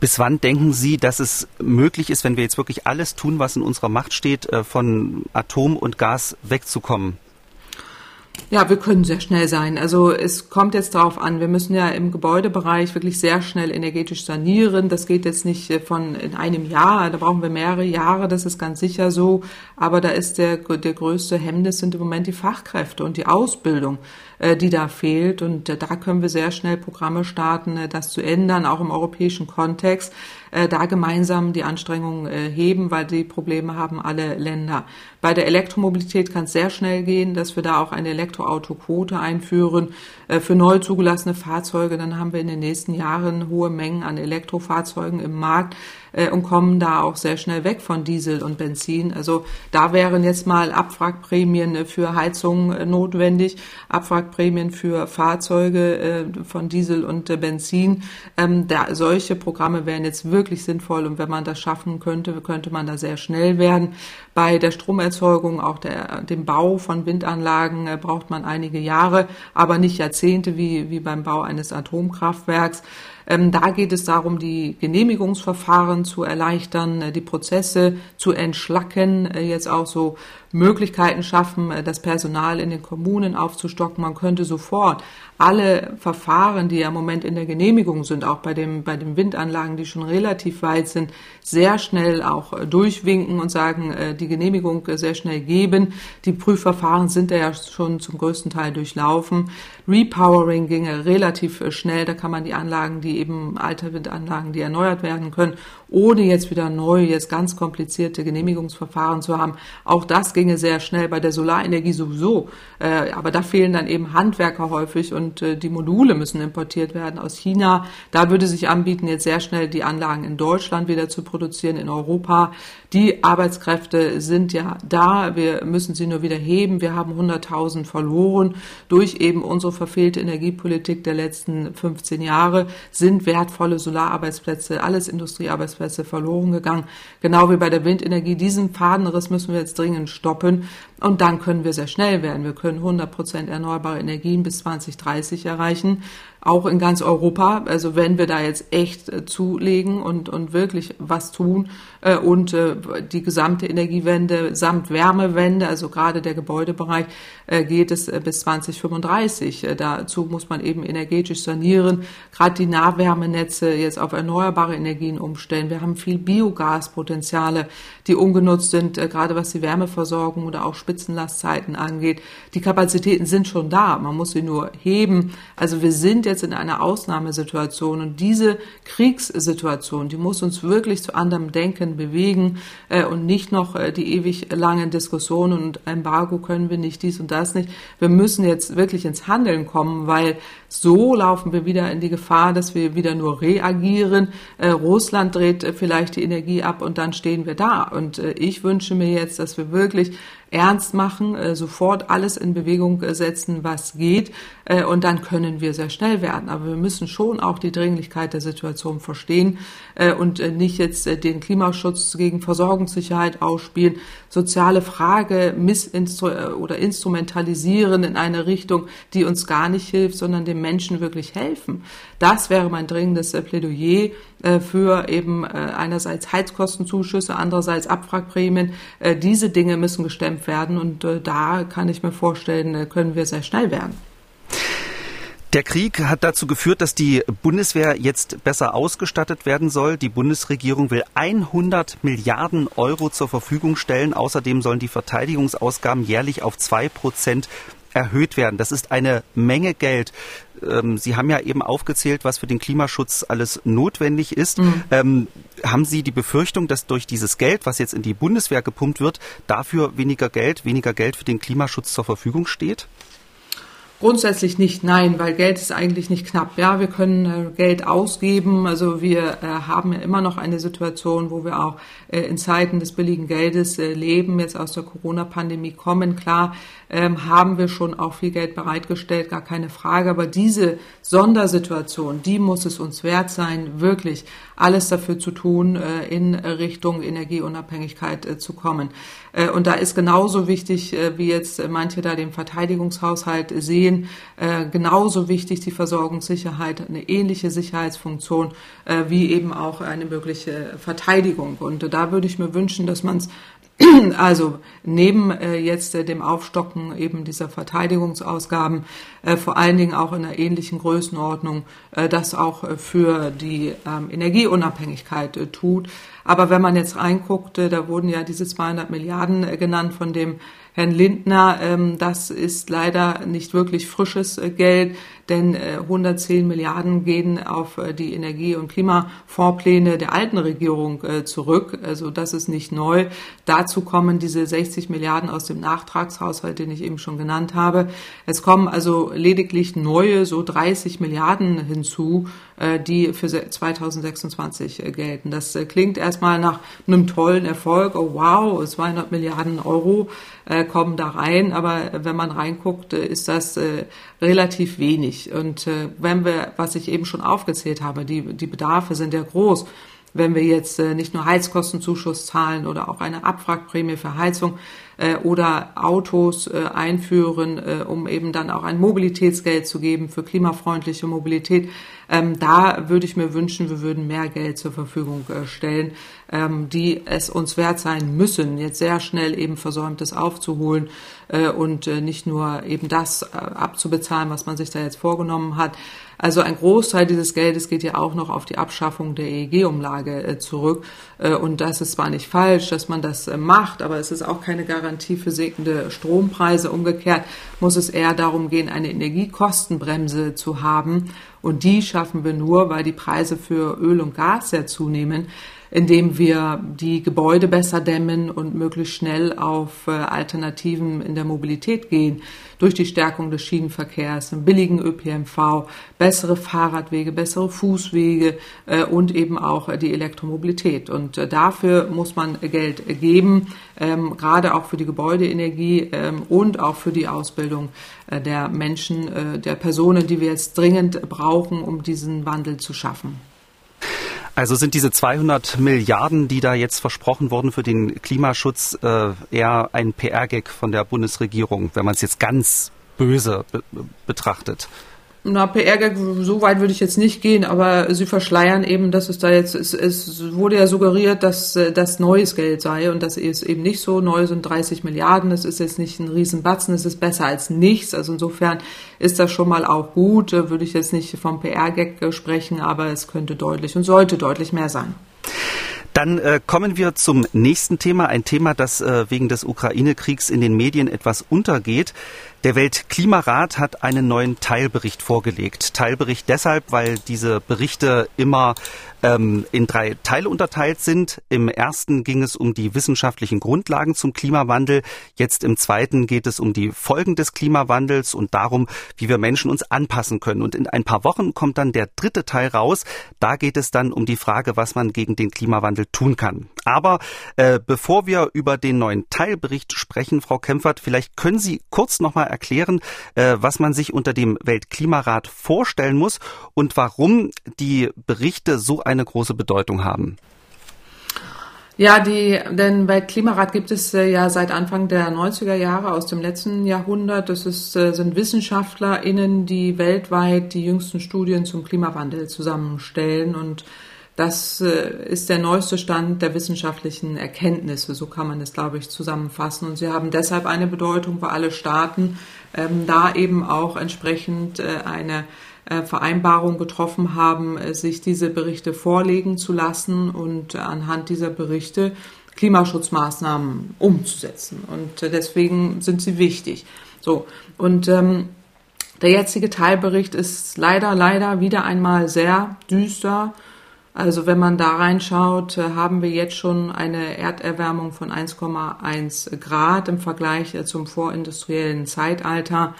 Bis wann denken Sie, dass es möglich ist, wenn wir jetzt wirklich alles tun, was in unserer Macht steht, äh, von Atom und Gas wegzukommen? Ja, wir können sehr schnell sein. Also es kommt jetzt darauf an, wir müssen ja im Gebäudebereich wirklich sehr schnell energetisch sanieren. Das geht jetzt nicht äh, von in einem Jahr, da brauchen wir mehrere Jahre, das ist ganz sicher so. Aber da ist der, der größte Hemmnis sind im Moment die Fachkräfte und die Ausbildung. Äh, die da fehlt. Und äh, da können wir sehr schnell Programme starten, äh, das zu ändern, auch im europäischen Kontext, da gemeinsam die Anstrengungen heben, weil die Probleme haben alle Länder. Bei der Elektromobilität kann es sehr schnell gehen, dass wir da auch eine Elektroautoquote einführen für neu zugelassene Fahrzeuge. Dann haben wir in den nächsten Jahren hohe Mengen an Elektrofahrzeugen im Markt äh, und kommen da auch sehr schnell weg von Diesel und Benzin. Also da wären jetzt mal Abwrackprämien äh, für Heizung äh, notwendig, Abwrackprämien für Fahrzeuge äh, von Diesel und äh, Benzin. Ähm, da, solche Programme wären jetzt wirklich sinnvoll und wenn man das schaffen könnte, könnte man da sehr schnell werden. Bei der Stromerzeugung, auch der, dem Bau von Windanlagen äh, braucht man einige Jahre, aber nicht Jahrzehnte wie, wie beim Bau eines Atomkraftwerks. Ähm, da geht es darum, die Genehmigungsverfahren zu erleichtern, äh, die Prozesse zu entschlacken, äh, jetzt auch so Möglichkeiten schaffen, äh, das Personal in den Kommunen aufzustocken. Man könnte sofort alle Verfahren, die ja im Moment in der Genehmigung sind, auch bei dem, bei den Windanlagen, die schon relativ weit sind, sehr schnell auch äh, durchwinken und sagen, äh, die Genehmigung sehr schnell geben. Die Prüfverfahren sind ja schon zum größten Teil durchlaufen. Repowering ginge relativ schnell. Da kann man die Anlagen, die eben alte Windanlagen, die erneuert werden können, ohne jetzt wieder neu, jetzt ganz komplizierte Genehmigungsverfahren zu haben. Auch das ginge sehr schnell bei der Solarenergie sowieso. Äh, aber da fehlen dann eben Handwerker häufig und äh, die Module müssen importiert werden aus China. Da würde sich anbieten, jetzt sehr schnell die Anlagen in Deutschland wieder zu produzieren, in Europa. Die Arbeitskräfte sind ja da. Wir müssen sie nur wieder heben. Wir haben 100.000 verloren durch eben unsere verfehlte Energiepolitik der letzten 15 Jahre sind wertvolle Solararbeitsplätze, alles Industriearbeitsplätze Arbeitsplätze verloren gegangen. Genau wie bei der Windenergie. Diesen Fadenriss müssen wir jetzt dringend stoppen. Und dann können wir sehr schnell werden. Wir können 100 Prozent erneuerbare Energien bis 2030 erreichen auch in ganz Europa. Also wenn wir da jetzt echt äh, zulegen und, und wirklich was tun äh, und äh, die gesamte Energiewende samt Wärmewende, also gerade der Gebäudebereich, äh, geht es äh, bis 2035. Äh, dazu muss man eben energetisch sanieren, gerade die Nahwärmenetze jetzt auf erneuerbare Energien umstellen. Wir haben viel Biogaspotenziale, die ungenutzt sind, gerade was die Wärmeversorgung oder auch Spitzenlastzeiten angeht. Die Kapazitäten sind schon da, man muss sie nur heben. Also wir sind jetzt in einer Ausnahmesituation und diese Kriegssituation, die muss uns wirklich zu anderem Denken bewegen äh, und nicht noch äh, die ewig langen Diskussionen und Embargo können wir nicht, dies und das nicht. Wir müssen jetzt wirklich ins Handeln kommen, weil so laufen wir wieder in die Gefahr, dass wir wieder nur reagieren. Äh, Russland dreht äh, vielleicht die Energie ab und dann stehen wir da. Und äh, ich wünsche mir jetzt, dass wir wirklich ernst machen, äh, sofort alles in Bewegung äh, setzen, was geht. Äh, und dann können wir sehr schnell werden. Aber wir müssen schon auch die Dringlichkeit der Situation verstehen und nicht jetzt den Klimaschutz gegen Versorgungssicherheit ausspielen, soziale Frage missinstru oder instrumentalisieren in eine Richtung, die uns gar nicht hilft, sondern dem Menschen wirklich helfen. Das wäre mein dringendes Plädoyer für eben einerseits Heizkostenzuschüsse, andererseits Abwrackprämien. Diese Dinge müssen gestemmt werden. Und äh, da kann ich mir vorstellen, äh, können wir sehr schnell werden. Der Krieg hat dazu geführt, dass die Bundeswehr jetzt besser ausgestattet werden soll. Die Bundesregierung will 100 Milliarden Euro zur Verfügung stellen. Außerdem sollen die Verteidigungsausgaben jährlich auf zwei Prozent erhöht werden. Das ist eine Menge Geld. Ähm, Sie haben ja eben aufgezählt, was für den Klimaschutz alles notwendig ist. Mhm. Ähm, haben Sie die Befürchtung, dass durch dieses Geld, was jetzt in die Bundeswehr gepumpt wird, dafür weniger Geld, weniger Geld für den Klimaschutz zur Verfügung steht? Grundsätzlich nicht, nein, weil Geld ist eigentlich nicht knapp. Ja, wir können äh, Geld ausgeben. Also wir äh, haben ja immer noch eine Situation, wo wir auch äh, in Zeiten des billigen Geldes leben, jetzt aus der Corona-Pandemie kommen. Klar, ähm, haben wir schon auch viel Geld bereitgestellt, gar keine Frage. Aber diese Sondersituation, die muss es uns wert sein, wirklich alles dafür zu tun, in Richtung Energieunabhängigkeit zu kommen. Und da ist genauso wichtig, wie jetzt manche da den Verteidigungshaushalt sehen, genauso wichtig die Versorgungssicherheit, eine ähnliche Sicherheitsfunktion wie eben auch eine mögliche Verteidigung. Und da würde ich mir wünschen, dass man es also neben äh, jetzt äh, dem Aufstocken eben dieser Verteidigungsausgaben äh, vor allen Dingen auch in einer ähnlichen Größenordnung äh, das auch äh, für die ähm, Energieunabhängigkeit äh, tut. Aber wenn man jetzt reinguckt, äh, da wurden ja diese 200 Milliarden äh, genannt von dem Herrn Lindner. Ähm, das ist leider nicht wirklich frisches äh, Geld, denn 110 Milliarden gehen auf die Energie- und Klimafondspläne der alten Regierung zurück. Also das ist nicht neu. Dazu kommen diese 60 Milliarden aus dem Nachtragshaushalt, den ich eben schon genannt habe. Es kommen also lediglich neue, so 30 Milliarden hinzu, die für 2026 gelten. Das klingt erstmal nach einem tollen Erfolg. Oh wow, 200 Milliarden Euro äh, kommen da rein, aber wenn man reinguckt, äh, ist das äh, relativ wenig. Und äh, wenn wir, was ich eben schon aufgezählt habe, die, die Bedarfe sind ja groß. Wenn wir jetzt äh, nicht nur Heizkostenzuschuss zahlen oder auch eine Abwrackprämie für Heizung, äh, oder Autos äh, einführen, äh, um eben dann auch ein Mobilitätsgeld zu geben für klimafreundliche Mobilität. Ähm, da würde ich mir wünschen, wir würden mehr Geld zur Verfügung äh, stellen, ähm, die es uns wert sein müssen, jetzt sehr schnell eben Versäumtes aufzuholen äh, und äh, nicht nur eben das äh, abzubezahlen, was man sich da jetzt vorgenommen hat. Also ein Großteil dieses Geldes geht ja auch noch auf die Abschaffung der EEG-Umlage äh, zurück. Äh, und das ist zwar nicht falsch, dass man das äh, macht, aber es ist auch keine Garantie für sinkende Strompreise. Umgekehrt muss es eher darum gehen, eine Energiekostenbremse zu haben. Und die schaffen wir nur, weil die Preise für Öl und Gas sehr zunehmen indem wir die Gebäude besser dämmen und möglichst schnell auf äh, Alternativen in der Mobilität gehen, durch die Stärkung des Schienenverkehrs, einen billigen ÖPNV, bessere Fahrradwege, bessere Fußwege äh, und eben auch die Elektromobilität. Und äh, dafür muss man Geld geben, ähm, gerade auch für die Gebäudeenergie ähm, und auch für die Ausbildung der Menschen, der Personen, die wir jetzt dringend brauchen, um diesen Wandel zu schaffen. Also sind diese 200 Milliarden, die da jetzt versprochen wurden für den Klimaschutz, äh, eher ein PR-Gag von der Bundesregierung, wenn man es jetzt ganz böse be betrachtet? Na, PR-Gag, so weit würde ich jetzt nicht gehen, aber sie verschleiern eben, dass es da jetzt, es, es wurde ja suggeriert, dass äh, das neues Geld sei und das ist eben nicht so. Neu sind 30 Milliarden, es ist jetzt nicht ein Riesenbatzen, es ist besser als nichts. Also insofern ist das schon mal auch gut, äh, würde ich jetzt nicht vom PR-Gag äh, sprechen, aber es könnte deutlich und sollte deutlich mehr sein. Dann äh, kommen wir zum nächsten Thema, ein Thema, das äh, wegen des Ukraine-Kriegs in den Medien etwas untergeht. Der Weltklimarat hat einen neuen Teilbericht vorgelegt. Teilbericht deshalb, weil diese Berichte immer ähm, in drei Teile unterteilt sind. Im ersten ging es um die wissenschaftlichen Grundlagen zum Klimawandel. Jetzt im zweiten geht es um die Folgen des Klimawandels und darum, wie wir Menschen uns anpassen können. Und in ein paar Wochen kommt dann der dritte Teil raus. Da geht es dann um die Frage, was man gegen den Klimawandel tun kann. Aber äh, bevor wir über den neuen Teilbericht sprechen, Frau Kempfert, vielleicht können Sie kurz nochmal erklären, äh, was man sich unter dem Weltklimarat vorstellen muss und warum die Berichte so eine große Bedeutung haben. Ja, die, den Weltklimarat gibt es äh, ja seit Anfang der 90er Jahre aus dem letzten Jahrhundert. Das ist, äh, sind WissenschaftlerInnen, die weltweit die jüngsten Studien zum Klimawandel zusammenstellen und das äh, ist der neueste Stand der wissenschaftlichen Erkenntnisse, so kann man es, glaube ich, zusammenfassen. Und sie haben deshalb eine Bedeutung, weil alle Staaten ähm, da eben auch entsprechend eine Vereinbarung getroffen haben, äh, sich diese Berichte vorlegen zu lassen und anhand dieser Berichte Klimaschutzmaßnahmen umzusetzen. Und äh, deswegen sind sie wichtig. So und ähm, der jetzige Teilbericht ist leider, leider wieder einmal sehr düster. Also wenn man da reinschaut, haben wir jetzt schon eine Erderwärmung von 1,1 Grad im Vergleich zum vorindustriellen Zeitalter.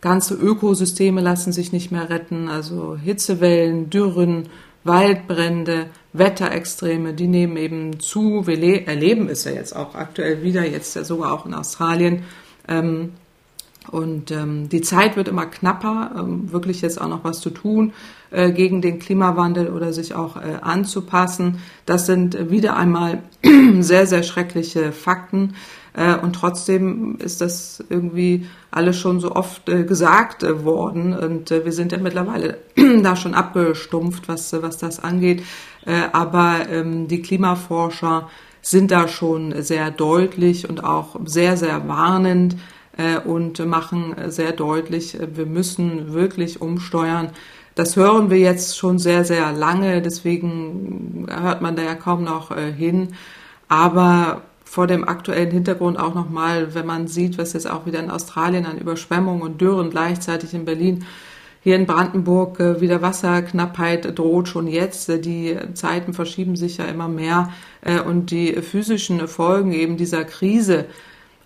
Ganze Ökosysteme lassen sich nicht mehr retten, also Hitzewellen, Dürren, Waldbrände, Wetterextreme, die nehmen eben zu. Wir erleben es ja jetzt auch aktuell wieder, jetzt ja sogar auch in Australien. Ähm, und ähm, die Zeit wird immer knapper, ähm, wirklich jetzt auch noch was zu tun äh, gegen den Klimawandel oder sich auch äh, anzupassen. Das sind wieder einmal sehr, sehr schreckliche Fakten. Äh, und trotzdem ist das irgendwie alles schon so oft äh, gesagt äh, worden. Und wir sind ja mittlerweile da schon abgestumpft, was, was das angeht. aber ähm, die Klimaforscher sind da schon sehr deutlich und auch sehr, sehr warnend und machen sehr deutlich, wir müssen wirklich umsteuern. Das hören wir jetzt schon sehr, sehr lange, deswegen hört man da ja kaum noch hin. Aber vor dem aktuellen Hintergrund auch nochmal, wenn man sieht, was jetzt auch wieder in Australien an Überschwemmungen und Dürren gleichzeitig in Berlin hier in Brandenburg äh, wieder Wasserknappheit droht schon jetzt. Äh, die Zeiten verschieben sich ja immer mehr äh, und die physischen Folgen eben dieser Krise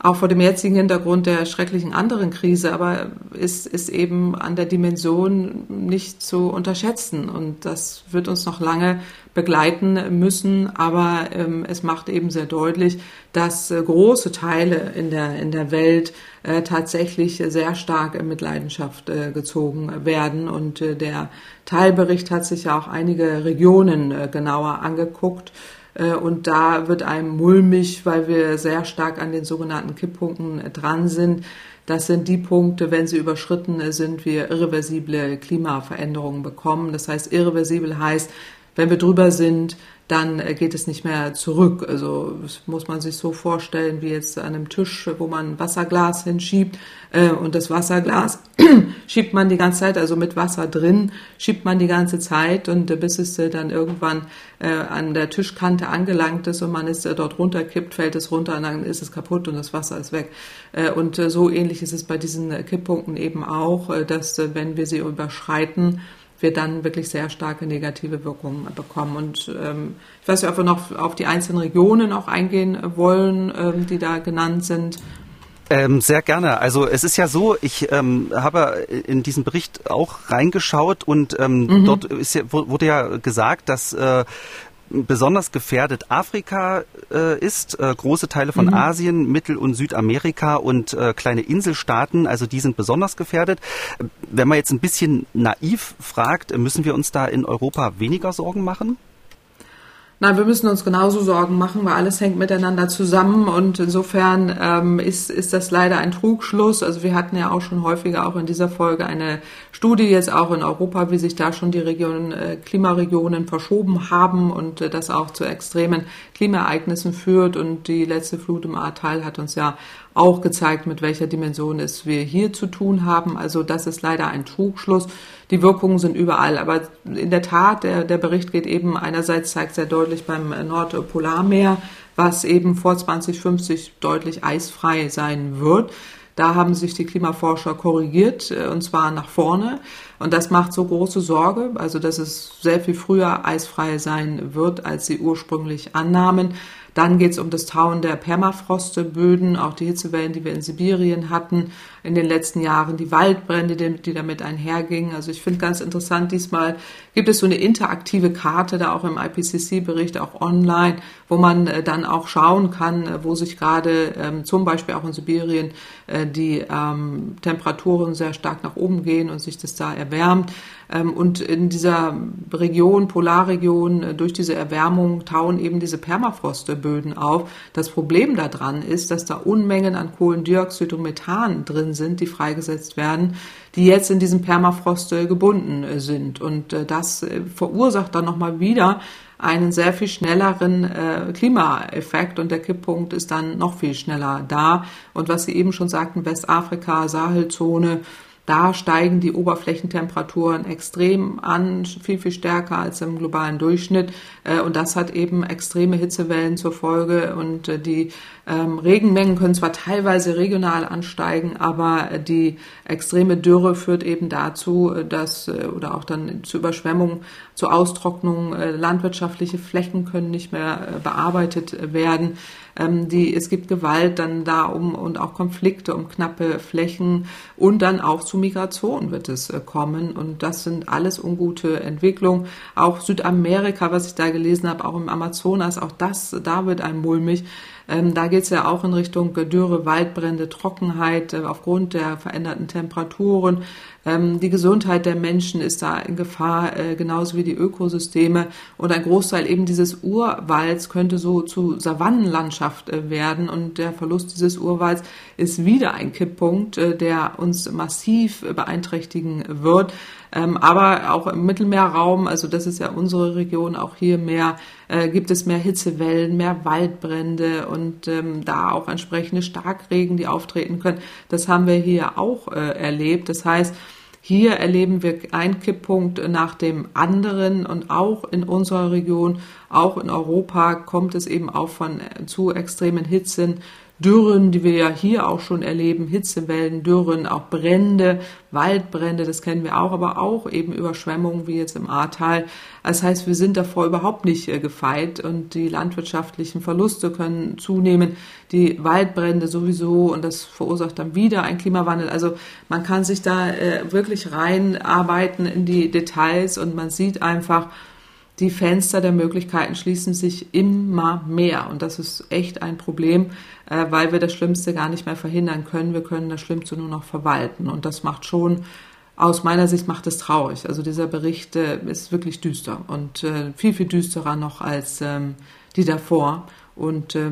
auch vor dem jetzigen Hintergrund der schrecklichen anderen Krise, aber ist, ist eben an der Dimension nicht zu unterschätzen. Und das wird uns noch lange begleiten müssen. Aber ähm, es macht eben sehr deutlich, dass äh, große Teile in der, in der Welt äh, tatsächlich sehr stark in Mitleidenschaft äh, gezogen werden. Und äh, der Teilbericht hat sich ja auch einige Regionen äh, genauer angeguckt Äh, und da wird einem mulmig, weil wir sehr stark an den sogenannten Kipppunkten äh, dran sind. Das sind die Punkte, wenn sie überschritten äh, sind, wir irreversible Klimaveränderungen bekommen. Das heißt, irreversibel heißt, wenn wir drüber sind, dann äh, geht es nicht mehr zurück. Also das muss man sich so vorstellen wie jetzt an einem Tisch, wo man ein Wasserglas hinschiebt äh, und das Wasserglas schiebt man die ganze Zeit, also mit Wasser drin, schiebt man die ganze Zeit und äh, bis es dann irgendwann an der Tischkante angelangt ist und man es dort runterkippt, fällt es runter und dann ist es kaputt und das Wasser ist weg. und so ähnlich ist es bei diesen Kipppunkten eben auch, dass wenn wir sie überschreiten, wir dann wirklich sehr starke negative Wirkungen bekommen. Und ähm, ich weiß nicht, ob wir noch auf die einzelnen Regionen auch eingehen wollen, ähm, die da genannt sind. Ähm, sehr gerne. Also es ist ja so, ich ähm, habe in diesen Bericht auch reingeschaut und ähm, mhm. dort ist wurde ja gesagt, dass äh, besonders gefährdet Afrika äh, ist, äh, große Teile von mhm. Asien, Mittel- und Südamerika und äh, kleine Inselstaaten, also die sind besonders gefährdet. Wenn man jetzt ein bisschen naiv fragt, müssen wir uns da in Europa weniger Sorgen machen? Nein, wir müssen uns genauso Sorgen machen, weil alles hängt miteinander zusammen und insofern ähm, ist, ist das leider ein Trugschluss. Also wir hatten ja auch schon häufiger auch in dieser Folge eine Studie jetzt auch in Europa, wie sich da schon die Regionen, äh, Klimaregionen verschoben haben und äh, das auch zu extremen Klimaereignissen führt. Und die letzte Flut im Ahrtal hat uns ja auch gezeigt, mit welcher Dimension es wir hier zu tun haben. Also das ist leider ein Trugschluss. Die Wirkungen sind überall. Aber in der Tat, der, der Bericht geht eben einerseits zeigt sehr deutlich beim Nordpolarmeer, was eben vor 2050 deutlich eisfrei sein wird. Da haben sich die Klimaforscher korrigiert, äh, und zwar nach vorne. Und das macht so große Sorge, also dass es sehr viel früher eisfrei sein wird, als sie ursprünglich annahmen. Dann geht es um das Tauen der Permafrostböden, auch die Hitzewellen, die wir in Sibirien hatten in den letzten Jahren, die Waldbrände, die damit einhergingen. Also ich finde ganz interessant, diesmal gibt es so eine interaktive Karte, da auch im IPCC-Bericht, auch online, wo man äh, dann auch schauen kann, äh, wo sich gerade ähm, zum Beispiel auch in Sibirien äh, die ähm, Temperaturen sehr stark nach oben gehen und sich das da erwärmt. Ähm, und in dieser Region, Polarregion, äh, durch diese Erwärmung tauen eben diese Permafrostböden auf. Das Problem daran ist, dass da Unmengen an Kohlendioxid und Methan drin sind, die freigesetzt werden, die jetzt in diesem Permafrost äh, gebunden äh, sind. Und das verursacht dann nochmal wieder einen sehr viel schnelleren äh, Klimaeffekt und der Kipppunkt ist dann noch viel schneller da. Und was Sie eben schon sagten, Westafrika, Sahelzone, da steigen die Oberflächentemperaturen extrem an, viel, viel stärker als im globalen Durchschnitt. Äh, und das hat eben extreme Hitzewellen zur Folge. Und äh, die ähm, Regenmengen können zwar teilweise regional ansteigen, aber die extreme Dürre führt eben dazu, äh, dass oder auch dann zu Überschwemmungen, zu Austrocknung, landwirtschaftliche Flächen können nicht mehr bearbeitet werden. Ähm, die, es gibt Gewalt dann da um und auch Konflikte um knappe Flächen und dann auch zu Migration wird es äh, kommen. Und das sind alles ungute Entwicklungen. Auch Südamerika, was ich da gelesen habe, auch im Amazonas, auch das, da wird ein mulmig. Ähm, da geht es ja auch in Richtung Dürre, Waldbrände, Trockenheit äh, aufgrund der veränderten Temperaturen. Ähm, die Gesundheit der Menschen ist da in Gefahr, äh, genauso wie die Ökosysteme. Und ein Großteil eben dieses Urwalds könnte so zu Savannenlandschaft äh, werden. Und der Verlust dieses Urwalds ist wieder ein Kipppunkt, äh, der uns massiv beeinträchtigen wird. Ähm, aber auch im Mittelmeerraum, also das ist ja unsere Region, auch hier mehr, äh, gibt es mehr Hitzewellen, mehr Waldbrände und ähm, da auch entsprechende Starkregen, die auftreten können. Das haben wir hier auch äh, erlebt. Das heißt, hier erleben wir einen Kipppunkt nach dem anderen und auch in unserer Region, auch in Europa kommt es eben auch von äh, zu extremen Hitzen Dürren, die wir ja hier auch schon erleben, Hitzewellen, Dürren, auch Brände, Waldbrände, das kennen wir auch, aber auch eben Überschwemmungen wie jetzt im Ahrtal. Das heißt, wir sind davor überhaupt nicht äh, gefeit und die landwirtschaftlichen Verluste können zunehmen, die Waldbrände sowieso und das verursacht dann wieder ein Klimawandel. Also man kann sich da äh, wirklich reinarbeiten in die Details und man sieht einfach, die Fenster der Möglichkeiten schließen sich immer mehr. Und das ist echt ein Problem, äh, weil wir das Schlimmste gar nicht mehr verhindern können. Wir können das Schlimmste nur noch verwalten. Und das macht schon, aus meiner Sicht macht es traurig. Also dieser Bericht äh, ist wirklich düster und äh, viel, viel düsterer noch als ähm, die davor. Und äh,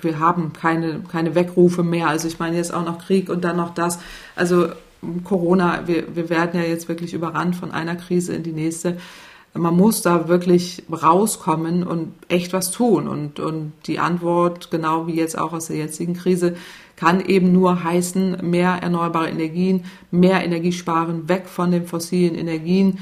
wir haben keine, keine Weckrufe mehr. Also ich meine jetzt auch noch Krieg und dann noch das. Also Corona, wir, wir werden ja jetzt wirklich überrannt von einer Krise in die nächste. Man muss da wirklich rauskommen und echt was tun. Und, und die Antwort, genau wie jetzt auch aus der jetzigen Krise, kann eben nur heißen, mehr erneuerbare Energien, mehr Energiesparen, weg von den fossilen Energien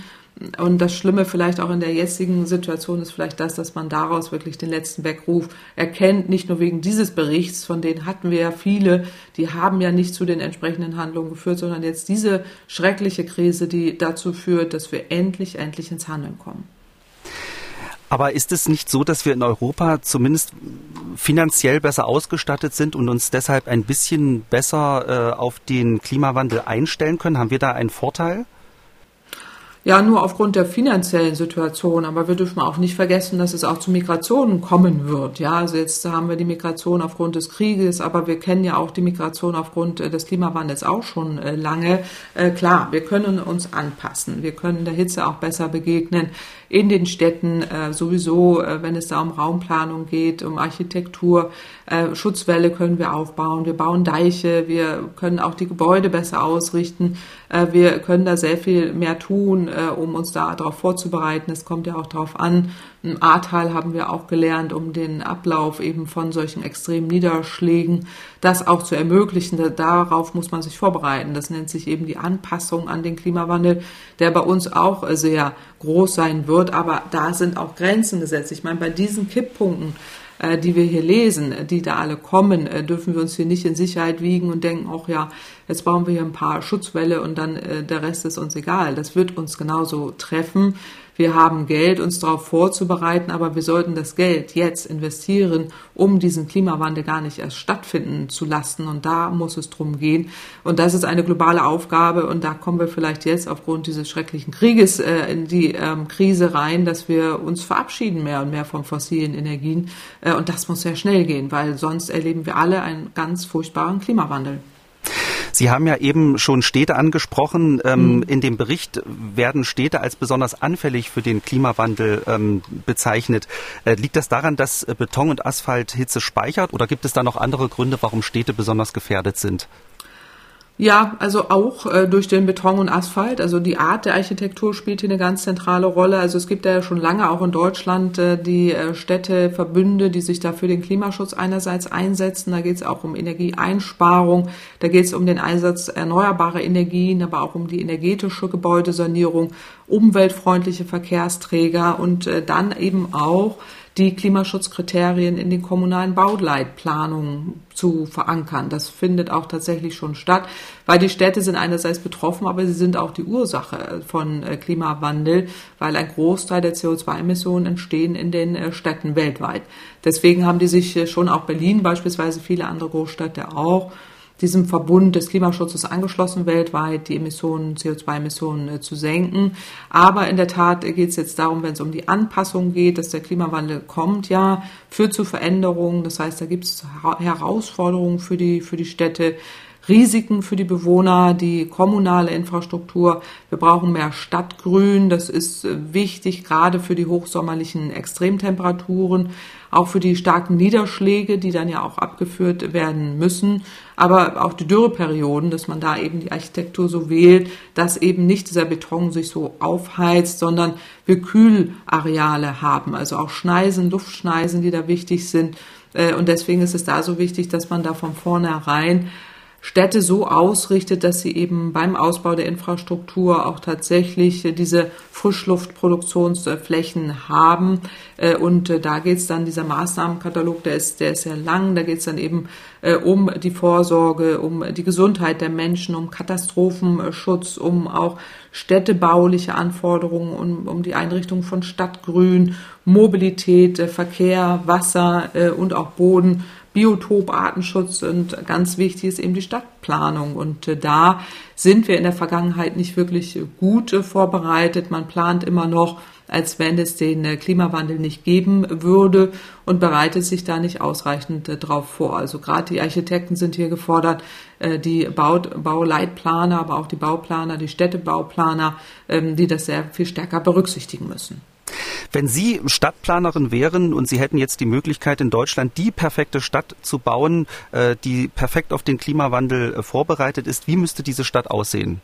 und das Schlimme vielleicht auch in der jetzigen Situation ist vielleicht das, dass man daraus wirklich den letzten Weckruf erkennt, nicht nur wegen dieses Berichts, von denen hatten wir ja viele, die haben ja nicht zu den entsprechenden Handlungen geführt, sondern jetzt diese schreckliche Krise, die dazu führt, dass wir endlich, endlich ins Handeln kommen. Aber ist es nicht so, dass wir in Europa zumindest finanziell besser ausgestattet sind und uns deshalb ein bisschen besser äh, auf den Klimawandel einstellen können? Haben wir da einen Vorteil? Ja, nur aufgrund der finanziellen Situation. Aber wir dürfen auch nicht vergessen, dass es auch zu Migrationen kommen wird. Ja, also jetzt haben wir die Migration aufgrund des Krieges, aber wir kennen ja auch die Migration aufgrund äh, des Klimawandels auch schon äh, lange. Äh, klar, wir können uns anpassen. Wir können der Hitze auch besser begegnen in den Städten sowieso, wenn es da um Raumplanung geht, um Architektur, Schutzwälle können wir aufbauen, wir bauen Deiche, wir können auch die Gebäude besser ausrichten, wir können da sehr viel mehr tun, äh, um uns da darauf vorzubereiten. Es kommt ja auch darauf an, im Ahrtal haben wir auch gelernt, um den Ablauf eben von solchen extremen Niederschlägen, das auch zu ermöglichen. Darauf muss man sich vorbereiten. Das nennt sich eben die Anpassung an den Klimawandel, der bei uns auch sehr groß sein wird. Aber da sind auch Grenzen gesetzt. Ich meine, bei diesen Kipppunkten, äh, die wir hier lesen, die da alle kommen, äh, dürfen wir uns hier nicht in Sicherheit wiegen und denken, auch ja, jetzt bauen wir hier ein paar Schutzwälle und dann äh, der Rest ist uns egal. Das wird uns genauso treffen. Wir haben Geld, uns darauf vorzubereiten, aber wir sollten das Geld jetzt investieren, um diesen Klimawandel gar nicht erst stattfinden zu lassen. Und da muss es drum gehen. Und das ist eine globale Aufgabe. Und da kommen wir vielleicht jetzt aufgrund dieses schrecklichen Krieges äh, in die ähm, Krise rein, dass wir uns verabschieden mehr und mehr von fossilen Energien. Äh, und das muss sehr schnell gehen, weil sonst erleben wir alle einen ganz furchtbaren Klimawandel. Sie haben ja eben schon Städte angesprochen. Ähm, mhm. In dem Bericht werden Städte als besonders anfällig für den Klimawandel ähm, bezeichnet. Äh, liegt das daran, dass Beton und Asphalt Hitze speichert oder gibt es da noch andere Gründe, warum Städte besonders gefährdet sind? Ja, also auch äh, durch den Beton und Asphalt. Also die Art der Architektur spielt hier eine ganz zentrale Rolle. Also es gibt ja schon lange auch in Deutschland äh, die äh, Städteverbünde, die sich da für den Klimaschutz einerseits einsetzen. Da geht es auch um Energieeinsparung, da geht es um den Einsatz erneuerbarer Energien, aber auch um die energetische Gebäudesanierung, umweltfreundliche Verkehrsträger und äh, dann eben auch die Klimaschutzkriterien in den kommunalen Bauleitplanungen zu verankern. Das findet auch tatsächlich schon statt, weil die Städte sind einerseits betroffen, aber sie sind auch die Ursache von äh, Klimawandel, weil ein Großteil der CO2-Emissionen entstehen in den äh, Städten weltweit. Deswegen haben die sich äh, schon auch Berlin beispielsweise, viele andere Großstädte auch, diesem Verbund des Klimaschutzes angeschlossen weltweit, die Emissionen, CO2-Emissionen äh, zu senken. Aber in der Tat geht es jetzt darum, wenn es um die Anpassung geht, dass der Klimawandel kommt, ja, führt zu Veränderungen. Das heißt, da gibt es Herausforderungen für die, für die Städte. Risiken für die Bewohner, die kommunale Infrastruktur. Wir brauchen mehr Stadtgrün. Das ist äh, wichtig, gerade für die hochsommerlichen Extremtemperaturen auch für die starken Niederschläge, die dann ja auch abgeführt werden müssen, aber auch die Dürreperioden, dass man da eben die Architektur so wählt, dass eben nicht dieser Beton sich so aufheizt, sondern wir Kühlareale haben, also auch Schneisen, Luftschneisen, die da wichtig sind. Äh, und deswegen ist es da so wichtig, dass man da von vornherein Städte so ausrichtet, dass sie eben beim Ausbau der Infrastruktur auch tatsächlich diese Frischluftproduktionsflächen haben. Äh, und äh, da geht es dann, dieser Maßnahmenkatalog, der ist, der ist sehr lang, da geht es dann eben äh, um die Vorsorge, um die Gesundheit der Menschen, um Katastrophenschutz, um auch städtebauliche Anforderungen, um, um die Einrichtung von Stadtgrün, Mobilität, Verkehr, Wasser und auch Boden Biotop, Artenschutz und ganz wichtig ist eben die Stadtplanung. Und äh, da sind wir in der Vergangenheit nicht wirklich gut äh, vorbereitet. Man plant immer noch, als wenn es den äh, Klimawandel nicht geben würde und bereitet sich da nicht ausreichend darauf vor. Also gerade die Architekten sind hier gefordert, die Bauleitplaner, aber auch die Bauplaner, die Städtebauplaner, ähm, die das sehr viel stärker berücksichtigen müssen. Wenn Sie Stadtplanerin wären und Sie hätten jetzt die Möglichkeit, in Deutschland die perfekte Stadt zu bauen, äh, die perfekt auf den Klimawandel äh, vorbereitet ist, wie müsste diese Stadt aussehen?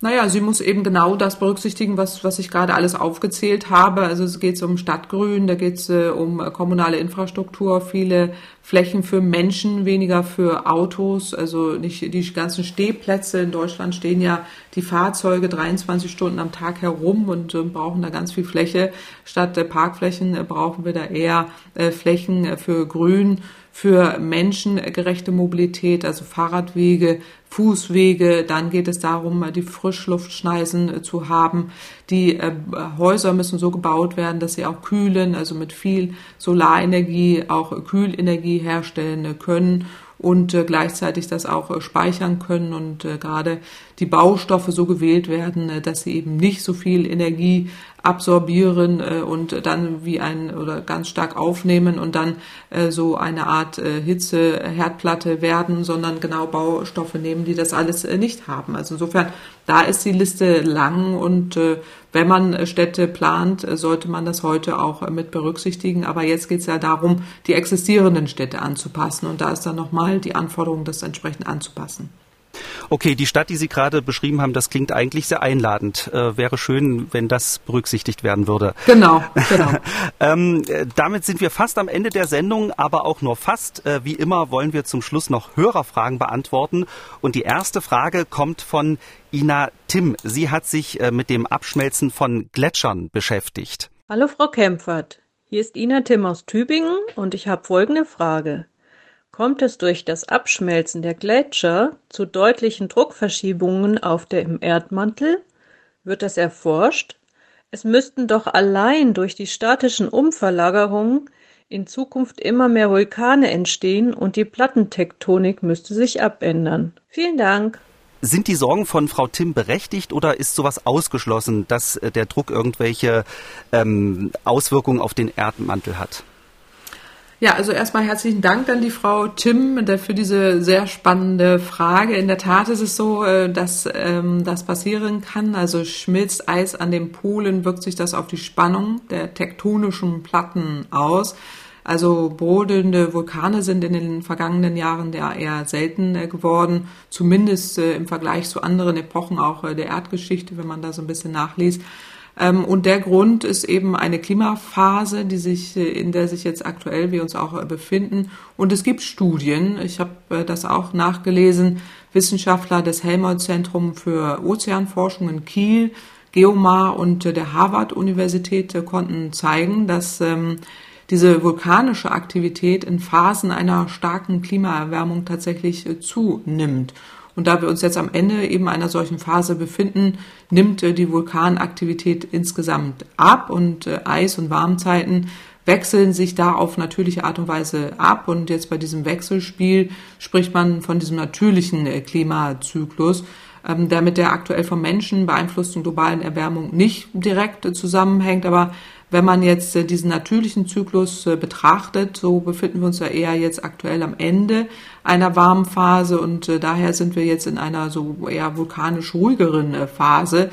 Naja, sie muss eben genau das berücksichtigen, was, was ich gerade alles aufgezählt habe. Also es geht um Stadtgrün, da geht es äh, um kommunale Infrastruktur, viele Flächen für Menschen, weniger für Autos. Also nicht die ganzen Stehplätze in Deutschland stehen ja die Fahrzeuge 23 Stunden am Tag herum und äh, brauchen da ganz viel Fläche. Statt äh, Parkflächen äh, brauchen wir da eher äh, Flächen äh, für Grün für menschengerechte Mobilität, also Fahrradwege, Fußwege. Dann geht es darum, die Frischluftschneisen äh, zu haben. Die äh, Häuser müssen so gebaut werden, dass sie auch kühlen, also mit viel Solarenergie auch Kühlenergie herstellen können und äh, gleichzeitig das auch speichern können und gerade die Baustoffe so gewählt werden, dass sie eben nicht so viel Energie absorbieren äh, und dann wie ein oder ganz stark aufnehmen und dann äh, so eine Art äh, Hitze Herdplatte werden, sondern genau Baustoffe nehmen, die das alles äh, nicht haben. Also insofern da ist die Liste lang und äh, wenn man Städte plant, äh, sollte man das heute auch äh, mit berücksichtigen. Aber jetzt geht es ja darum, die existierenden Städte anzupassen und da ist dann nochmal die Anforderung, das entsprechend anzupassen. Okay, die Stadt, die Sie gerade beschrieben haben, das klingt eigentlich sehr einladend. Äh, wäre schön, wenn das berücksichtigt werden würde. Genau, genau. ähm, äh, damit sind wir fast am Ende der Sendung, aber auch nur fast. Äh, wie immer wollen wir zum Schluss noch Hörerfragen beantworten. Und die erste Frage kommt von Ina Tim. Sie hat sich äh, mit dem Abschmelzen von Gletschern beschäftigt. Hallo Frau Kempfert. Hier ist Ina Tim aus Tübingen und ich habe folgende Frage. Kommt es durch das Abschmelzen der Gletscher zu deutlichen Druckverschiebungen auf dem Erdmantel? Wird das erforscht? Es müssten doch allein durch die statischen Umverlagerungen in Zukunft immer mehr Vulkane entstehen und die Plattentektonik müsste sich abändern. Vielen Dank. Sind die Sorgen von Frau Tim berechtigt oder ist sowas ausgeschlossen, dass äh, der Druck irgendwelche ähm, Auswirkungen auf den Erdmantel hat? Ja, also erstmal herzlichen Dank an die Frau Tim für diese sehr spannende Frage. In der Tat ist es so, äh, dass ähm, das passieren kann. Also schmilzt Eis an den Polen, wirkt sich das auf die Spannung der tektonischen Platten aus. Also brodelnde Vulkane sind in den vergangenen Jahren ja eher selten äh, geworden, zumindest äh, im Vergleich zu anderen Epochen auch der Erdgeschichte, wenn man da so ein bisschen nachliest. Ähm, und der Grund ist eben eine Klimaphase, die sich, äh, in der sich jetzt aktuell wir uns auch äh, befinden. Und es gibt Studien, ich habe äh, das auch nachgelesen, Wissenschaftler des Helmholtz-Zentrum für Ozeanforschung in Kiel, Geomar und der Harvard-Universität konnten zeigen, dass ähm, diese vulkanische Aktivität in Phasen einer starken Klimaerwärmung tatsächlich zunimmt. Und da wir uns jetzt am Ende eben einer solchen Phase befinden, nimmt äh, die Vulkanaktivität insgesamt ab und äh, Eis- und Warmzeiten wechseln sich da auf natürliche Art und Weise ab. Und jetzt bei diesem Wechselspiel spricht man von diesem natürlichen äh, Klimazyklus, ähm, der mit der aktuell vom Menschen beeinflussten globalen Erwärmung nicht direkt zusammenhängt, aber wenn man jetzt diesen natürlichen Zyklus betrachtet, so befinden wir uns ja eher jetzt aktuell am Ende einer warmen Phase und äh, daher sind wir jetzt in einer so eher vulkanisch ruhigeren Phase.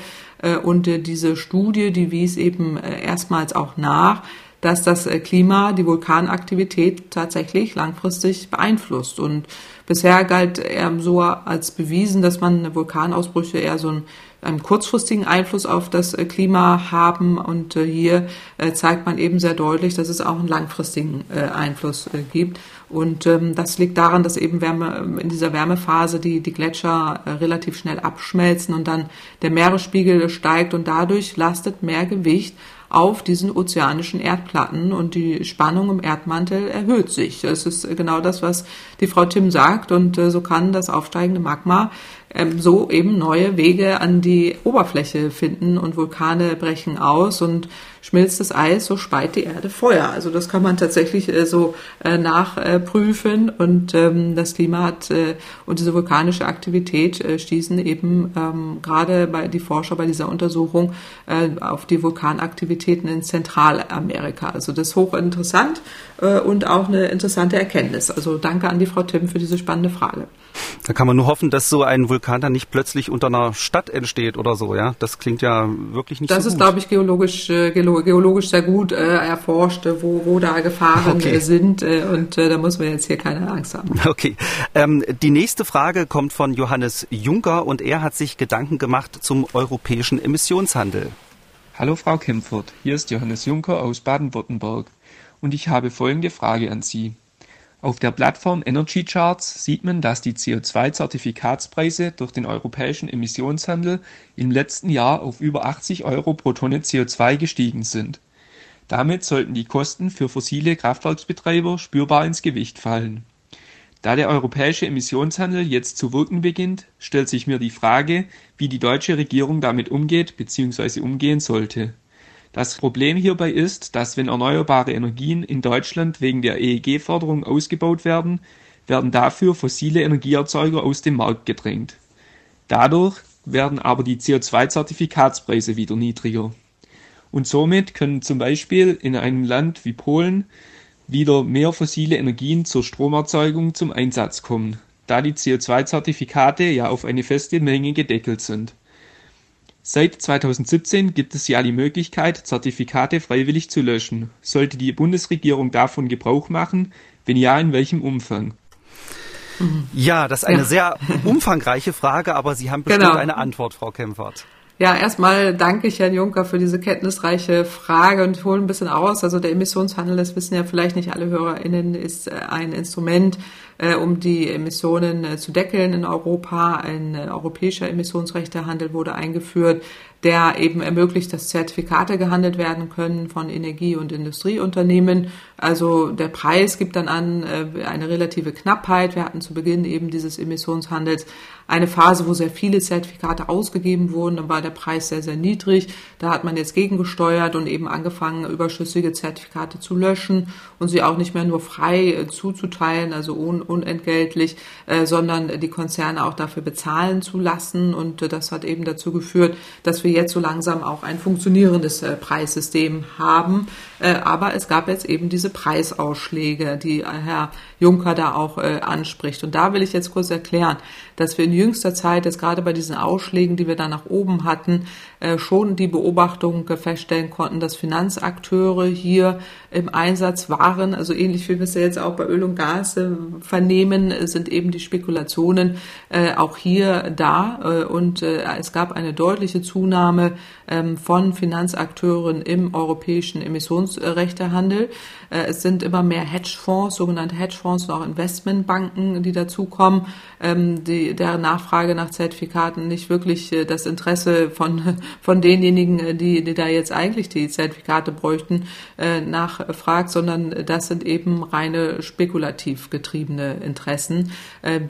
Und diese Studie, die wies eben erstmals auch nach, dass das Klima die Vulkanaktivität tatsächlich langfristig beeinflusst. Und bisher galt eher so als bewiesen, dass man Vulkanausbrüche eher so ein einen kurzfristigen Einfluss auf das äh, Klima haben. Und äh, hier äh, zeigt man eben sehr deutlich, dass es auch einen langfristigen Einfluss gibt. Und ähm, das liegt daran, dass eben Wärme, in dieser Wärmephase die, die Gletscher relativ schnell abschmelzen und dann der Meeresspiegel steigt und dadurch lastet mehr Gewicht auf diesen ozeanischen Erdplatten und die Spannung im Erdmantel erhöht sich. Das ist genau das, was die Frau Tim sagt und so kann das aufsteigende Magma ähm, so eben neue Wege an die Oberfläche finden und Vulkane brechen aus und schmilzt das Eis, so speit die Erde Feuer. Also das kann man tatsächlich äh, so äh, nachprüfen und ähm, das Klima hat äh, und diese vulkanische Aktivität äh, stießen eben ähm, gerade bei die Forscher bei dieser Untersuchung äh, auf die Vulkanaktivitäten in Zentralamerika. Also das ist hochinteressant äh, und auch eine interessante Erkenntnis. Also danke an die Frau Tim für diese spannende Frage. Da kann man nur hoffen, dass so ein Vulkan dann nicht plötzlich unter einer Stadt entsteht oder so, ja? Das klingt ja wirklich nicht das so gut. Das ist, glaube ich, geologisch, äh, geologisch sehr gut äh, erforscht, wo, wo da Gefahren okay. sind. Äh, und äh, da muss man jetzt hier keine Angst haben. Okay. Ähm, die nächste Frage kommt von Johannes Juncker und er hat sich Gedanken gemacht zum europäischen Emissionshandel. Hallo Frau Kempfert, hier ist Johannes Juncker aus Baden-Württemberg und ich habe folgende Frage an Sie. Auf der Plattform Energy Charts sieht man, dass die CO2-Zertifikatspreise durch den europäischen Emissionshandel im letzten Jahr auf über 80 Euro pro Tonne CO2 gestiegen sind. Damit sollten die Kosten für fossile Kraftwerksbetreiber spürbar ins Gewicht fallen. Da der europäische Emissionshandel jetzt zu wirken beginnt, stellt sich mir die Frage, wie die deutsche Regierung damit umgeht bzw. umgehen sollte das Problem hierbei ist, dass wenn erneuerbare Energien in Deutschland wegen der EEG-Förderung ausgebaut werden, werden dafür fossile Energieerzeuger aus dem Markt gedrängt. Dadurch werden aber die CO2-Zertifikatspreise wieder niedriger. Und somit können zum Beispiel in einem Land wie Polen wieder mehr fossile Energien zur Stromerzeugung zum Einsatz kommen, da die CO2-Zertifikate ja auf eine feste Menge gedeckelt sind. Seit 2017 gibt es ja die Möglichkeit, Zertifikate freiwillig zu löschen. Sollte die Bundesregierung davon Gebrauch machen? Wenn ja, in welchem Umfang? Ja, das ist eine ja. sehr umfangreiche Frage, aber Sie haben bestimmt genau. eine Antwort, Frau Kempfert. Ja, erstmal danke ich Herrn Juncker für diese kenntnisreiche Frage und hole ein bisschen aus. Also der Emissionshandel, das wissen ja vielleicht nicht alle HörerInnen, ist äh, ein Instrument, äh, um die Emissionen äh, zu deckeln in Europa. Ein europäischer Emissionsrechtehandel wurde eingeführt, der eben ermöglicht, dass Zertifikate gehandelt werden können von Energie- und Industrieunternehmen. Also der Preis gibt dann an eine relative Knappheit. Wir hatten zu Beginn eben dieses Emissionshandels eine Phase, wo sehr viele Zertifikate ausgegeben wurden. Dann war der Preis sehr, sehr niedrig. Da hat man jetzt gegengesteuert und eben angefangen, überschüssige Zertifikate zu löschen und sie auch nicht mehr nur frei äh, zuzuteilen, also un unentgeltlich, äh, sondern die Konzerne auch dafür bezahlen zu lassen. Und äh, das hat eben dazu geführt, dass wir jetzt so langsam auch ein funktionierendes äh, Preissystem haben. Äh, aber es gab jetzt eben diese Preisausschläge, die äh, Herr Juncker da auch anspricht. Und da will ich jetzt kurz erklären, dass wir in jüngster Zeit jetzt gerade bei diesen Ausschlägen, die wir da nach oben hatten, schon die Beobachtung feststellen konnten, dass Finanzakteure hier im Einsatz waren. Also ähnlich wie wir es ja jetzt auch bei Öl und Gas vernehmen, sind eben die Spekulationen auch hier da. und es gab eine deutliche Zunahme ähm, von Finanzakteuren im europäischen Emissionsrechtehandel. Äh, es sind immer mehr Hedgefonds, sogenannte Hedgefonds und auch Investmentbanken, die dazukommen, ähm, die, deren Nachfrage nach Zertifikaten nicht wirklich äh, das Interesse von, von denjenigen, äh, die, die da jetzt eigentlich die Zertifikate bräuchten, nachfragt, sondern das sind eben reine spekulativ getriebene Interessen.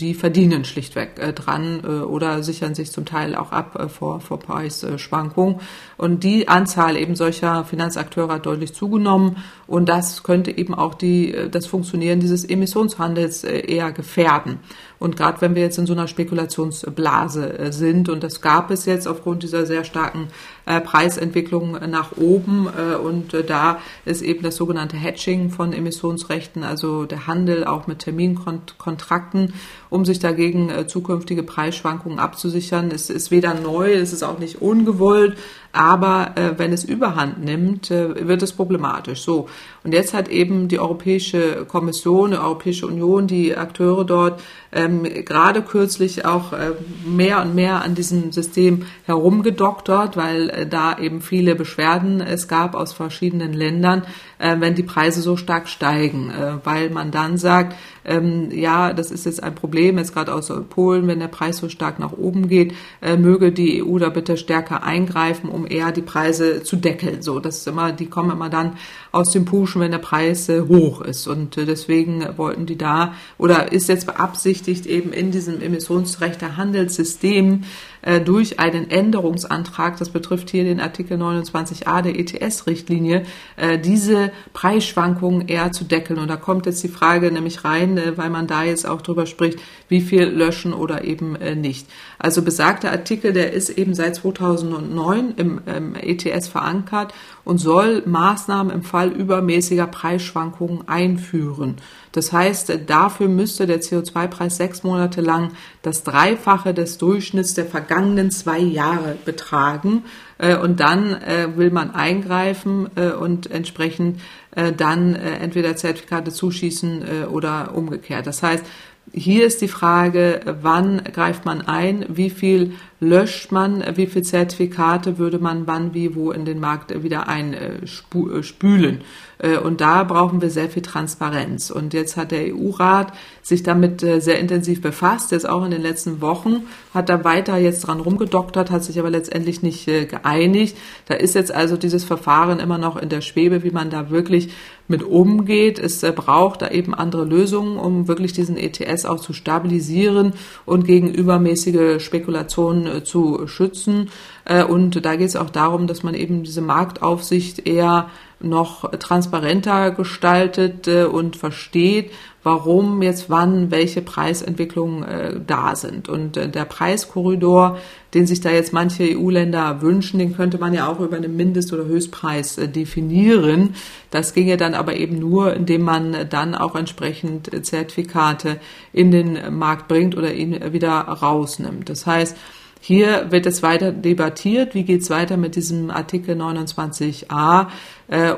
Die verdienen schlichtweg dran oder sichern sich zum Teil auch ab vor, vor Preisschwankungen. Und die Anzahl eben solcher Finanzakteure hat deutlich zugenommen und das könnte eben auch die, das Funktionieren dieses Emissionshandels äh, eher gefährden. Und gerade wenn wir jetzt in so einer Spekulationsblase äh, sind, und das gab es jetzt aufgrund dieser sehr starken äh, Preisentwicklung nach oben, und da ist eben das sogenannte Hedging von Emissionsrechten, also der Handel auch mit Terminkontrakten, um sich dagegen zukünftige Preisschwankungen abzusichern. Es ist weder neu, es ist auch nicht ungewollt, aber äh, wenn es überhand nimmt, äh, wird es problematisch. So. Und jetzt hat eben die Europäische Kommission, die Europäische Union, die Akteure dort ähm, gerade kürzlich auch äh, mehr und mehr an diesem System herumgedoktert, weil äh, da eben viele Beschwerden es gab aus verschiedenen Ländern, äh, wenn die Preise so stark steigen, äh, weil man dann sagt, ähm, ja, das ist jetzt ein Problem, jetzt gerade aus Polen, wenn der Preis so stark nach oben geht, äh, möge die EU da bitte stärker eingreifen, um eher die Preise zu deckeln. So, das ist immer, die kommen immer dann aus dem Puschen, wenn der Preis äh, hoch ist. Und äh, deswegen wollten die da oder ist jetzt beabsichtigt, eben in diesem Emissionsrechte Handelssystem äh, durch einen Änderungsantrag, das betrifft hier den Artikel 29a der ETS-Richtlinie, äh, diese Preisschwankungen eher zu deckeln. Und da kommt jetzt die Frage nämlich rein, äh, weil man da jetzt auch drüber spricht, wie viel löschen oder eben nicht. Also besagter Artikel, der ist eben seit 2009 im, im ETS verankert und soll Maßnahmen im Fall übermäßiger Preisschwankungen einführen. Das heißt, dafür müsste der CO2-Preis sechs Monate lang das Dreifache des Durchschnitts der vergangenen zwei Jahre betragen. Äh, und dann äh, will man eingreifen äh, und entsprechend dann entweder Zertifikate zuschießen oder umgekehrt. Das heißt, hier ist die Frage, wann greift man ein, wie viel löscht man, wie viel Zertifikate würde man wann, wie, wo in den Markt wieder einspülen. Äh, und da brauchen wir sehr viel Transparenz. Und jetzt hat der EU-Rat sich damit äh, sehr intensiv befasst, jetzt auch in den letzten Wochen, hat da weiter jetzt dran rumgedoktert, hat sich aber letztendlich nicht äh, geeinigt. Da ist jetzt also dieses Verfahren immer noch in der Schwebe, wie man da wirklich mit umgeht. Es braucht da eben andere Lösungen, um wirklich diesen ETS auch zu stabilisieren und gegen übermäßige Spekulationen zu schützen. Und da geht es auch darum, dass man eben diese Marktaufsicht eher noch transparenter gestaltet äh, und versteht, warum jetzt wann welche Preisentwicklungen äh, da sind. Und äh, der Preiskorridor, den sich da jetzt manche EU-Länder wünschen, den könnte man ja auch über einen Mindest- oder Höchstpreis äh, definieren. Das ginge dann aber eben nur, indem man dann auch entsprechend Zertifikate in den Markt bringt oder ihn wieder rausnimmt. Das heißt, hier wird es weiter debattiert, wie geht es weiter mit diesem Artikel 29a äh,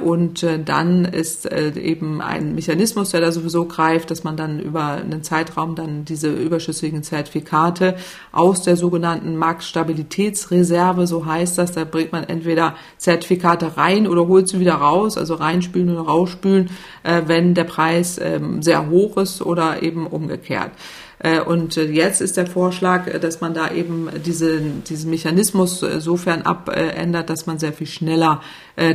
und äh, dann ist äh, eben ein Mechanismus, der da sowieso greift, dass man dann über einen Zeitraum dann diese überschüssigen Zertifikate aus der sogenannten Marktstabilitätsreserve, so heißt das, da bringt man entweder Zertifikate rein oder holt sie wieder raus, also reinspülen oder rausspülen, wenn der Preis ähm, sehr hoch ist oder eben umgekehrt. Äh, und äh, jetzt ist der Vorschlag, äh, dass man da eben diese, diesen Mechanismus sofern abändert, dass man sehr viel schneller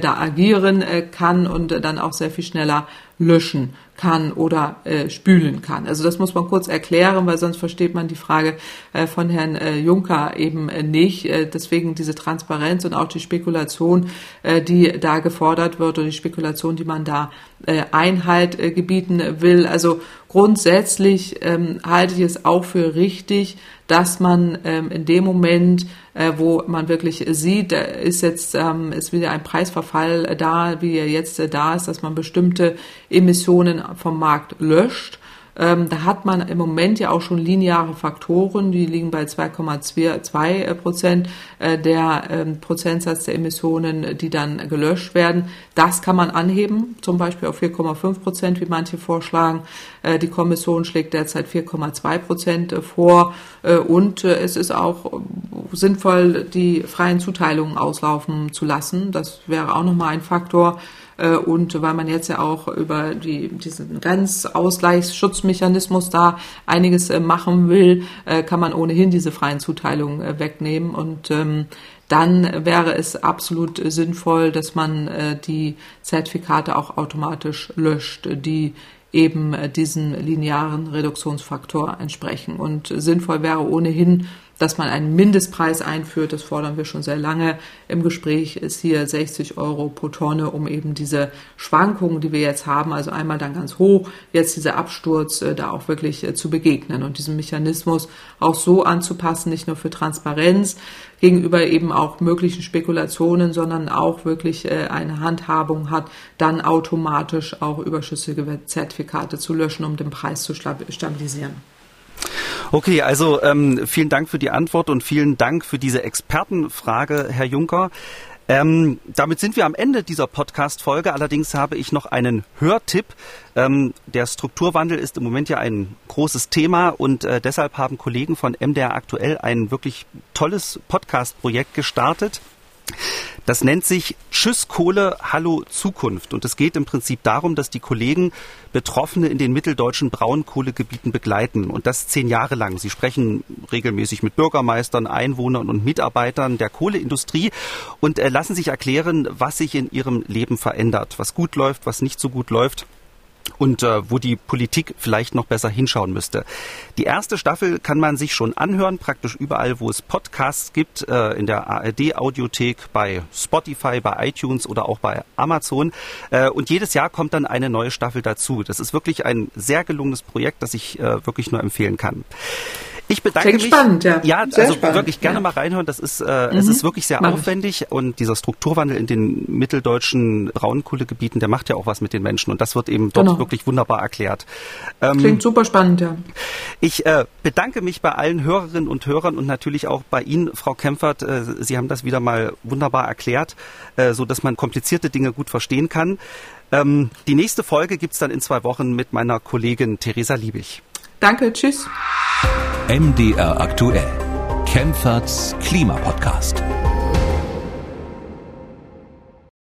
da agieren kann und dann auch sehr viel schneller löschen kann oder äh, spülen kann. Also das muss man kurz erklären, weil sonst versteht man die Frage äh, von Herrn äh, Juncker eben äh, nicht. Äh, deswegen diese Transparenz und auch die Spekulation, äh, die da gefordert wird und die Spekulation, die man da Einhalt gebieten will. Also grundsätzlich ähm, halte ich es auch für richtig, dass man ähm, in dem Moment, äh, wo man wirklich sieht, da ist jetzt ähm, ist wieder ein Preisverfall da, wie er jetzt äh, da ist, dass man bestimmte Emissionen vom Markt löscht ähm, da hat man im Moment ja auch schon lineare Faktoren, die liegen bei 2,2 Prozent äh, der ähm, Prozentsatz der Emissionen, die dann gelöscht werden. Das kann man anheben, zum Beispiel auf 4,5 Prozent, wie manche vorschlagen. Äh, die Kommission schlägt derzeit 4,2 Prozent äh, vor äh, und äh, es ist auch sinnvoll, die freien Zuteilungen auslaufen zu lassen. Das wäre auch nochmal ein Faktor, äh, und weil man jetzt ja auch über die, diesen Grenzausgleichsschutzmechanismus da einiges äh, machen will, äh, kann man ohnehin diese freien Zuteilungen wegnehmen. Und ähm, dann wäre es absolut sinnvoll, dass man die Zertifikate auch automatisch löscht, die eben diesen linearen Reduktionsfaktor entsprechen. Und sinnvoll wäre ohnehin dass man einen Mindestpreis einführt. Das fordern wir schon sehr lange. Im Gespräch ist hier 60 Euro pro Tonne, um eben diese Schwankungen, die wir jetzt haben, also einmal dann ganz hoch, jetzt dieser Absturz, äh, da auch wirklich äh, zu begegnen und diesen Mechanismus auch so anzupassen, nicht nur für Transparenz gegenüber eben auch möglichen Spekulationen, sondern auch wirklich äh, eine Handhabung hat, dann automatisch auch überschüssige Zertifikate zu löschen, um den Preis zu stabilisieren. Okay, also ähm, vielen Dank für die Antwort und vielen Dank für diese Expertenfrage, Herr Juncker. Ähm, damit sind wir am Ende dieser Podcast-Folge. Allerdings habe ich noch einen Hörtipp. Ähm, der Strukturwandel ist im Moment ja ein großes Thema und äh, deshalb haben Kollegen von MDR aktuell ein wirklich tolles Podcast-Projekt gestartet. Das nennt sich Tschüss Kohle, Hallo Zukunft. Und es geht im Prinzip darum, dass die Kollegen Betroffene in den mitteldeutschen Braunkohlegebieten begleiten. Und das zehn Jahre lang. Sie sprechen regelmäßig mit Bürgermeistern, Einwohnern und Mitarbeitern der Kohleindustrie und äh, lassen sich erklären, was sich in ihrem Leben verändert, was gut läuft, was nicht so gut läuft. Und äh, wo die Politik vielleicht noch besser hinschauen müsste. Die erste Staffel kann man sich schon anhören, praktisch überall, wo es Podcasts gibt, äh, in der ARD-Audiothek, bei Spotify, bei iTunes oder auch bei Amazon. Äh, und jedes Jahr kommt dann eine neue Staffel dazu. Das ist wirklich ein sehr gelungenes Projekt, das ich äh, wirklich nur empfehlen kann. Ich bedanke Klingt mich. spannend, ja. Ja, Sehr also spannend, wirklich gerne ja. mal reinhören. Das ist, äh, es ist wirklich sehr Mach ich. aufwendig und dieser Strukturwandel in den mitteldeutschen Braunkohlegebieten, der macht ja auch was mit den Menschen und das wird eben dort Genau. wirklich wunderbar erklärt. Ähm, Klingt super spannend, ja. ich äh, bedanke mich bei allen Hörerinnen und Hörern und natürlich auch bei Ihnen, Frau Kempfert. Äh, Sie haben das wieder mal wunderbar erklärt, äh, so dass man komplizierte Dinge gut verstehen kann. Ähm, die nächste Folge gibt's dann in zwei Wochen mit meiner Kollegin Theresa Liebig. Danke, tschüss. MDR aktuell. Kempferts Klimapodcast.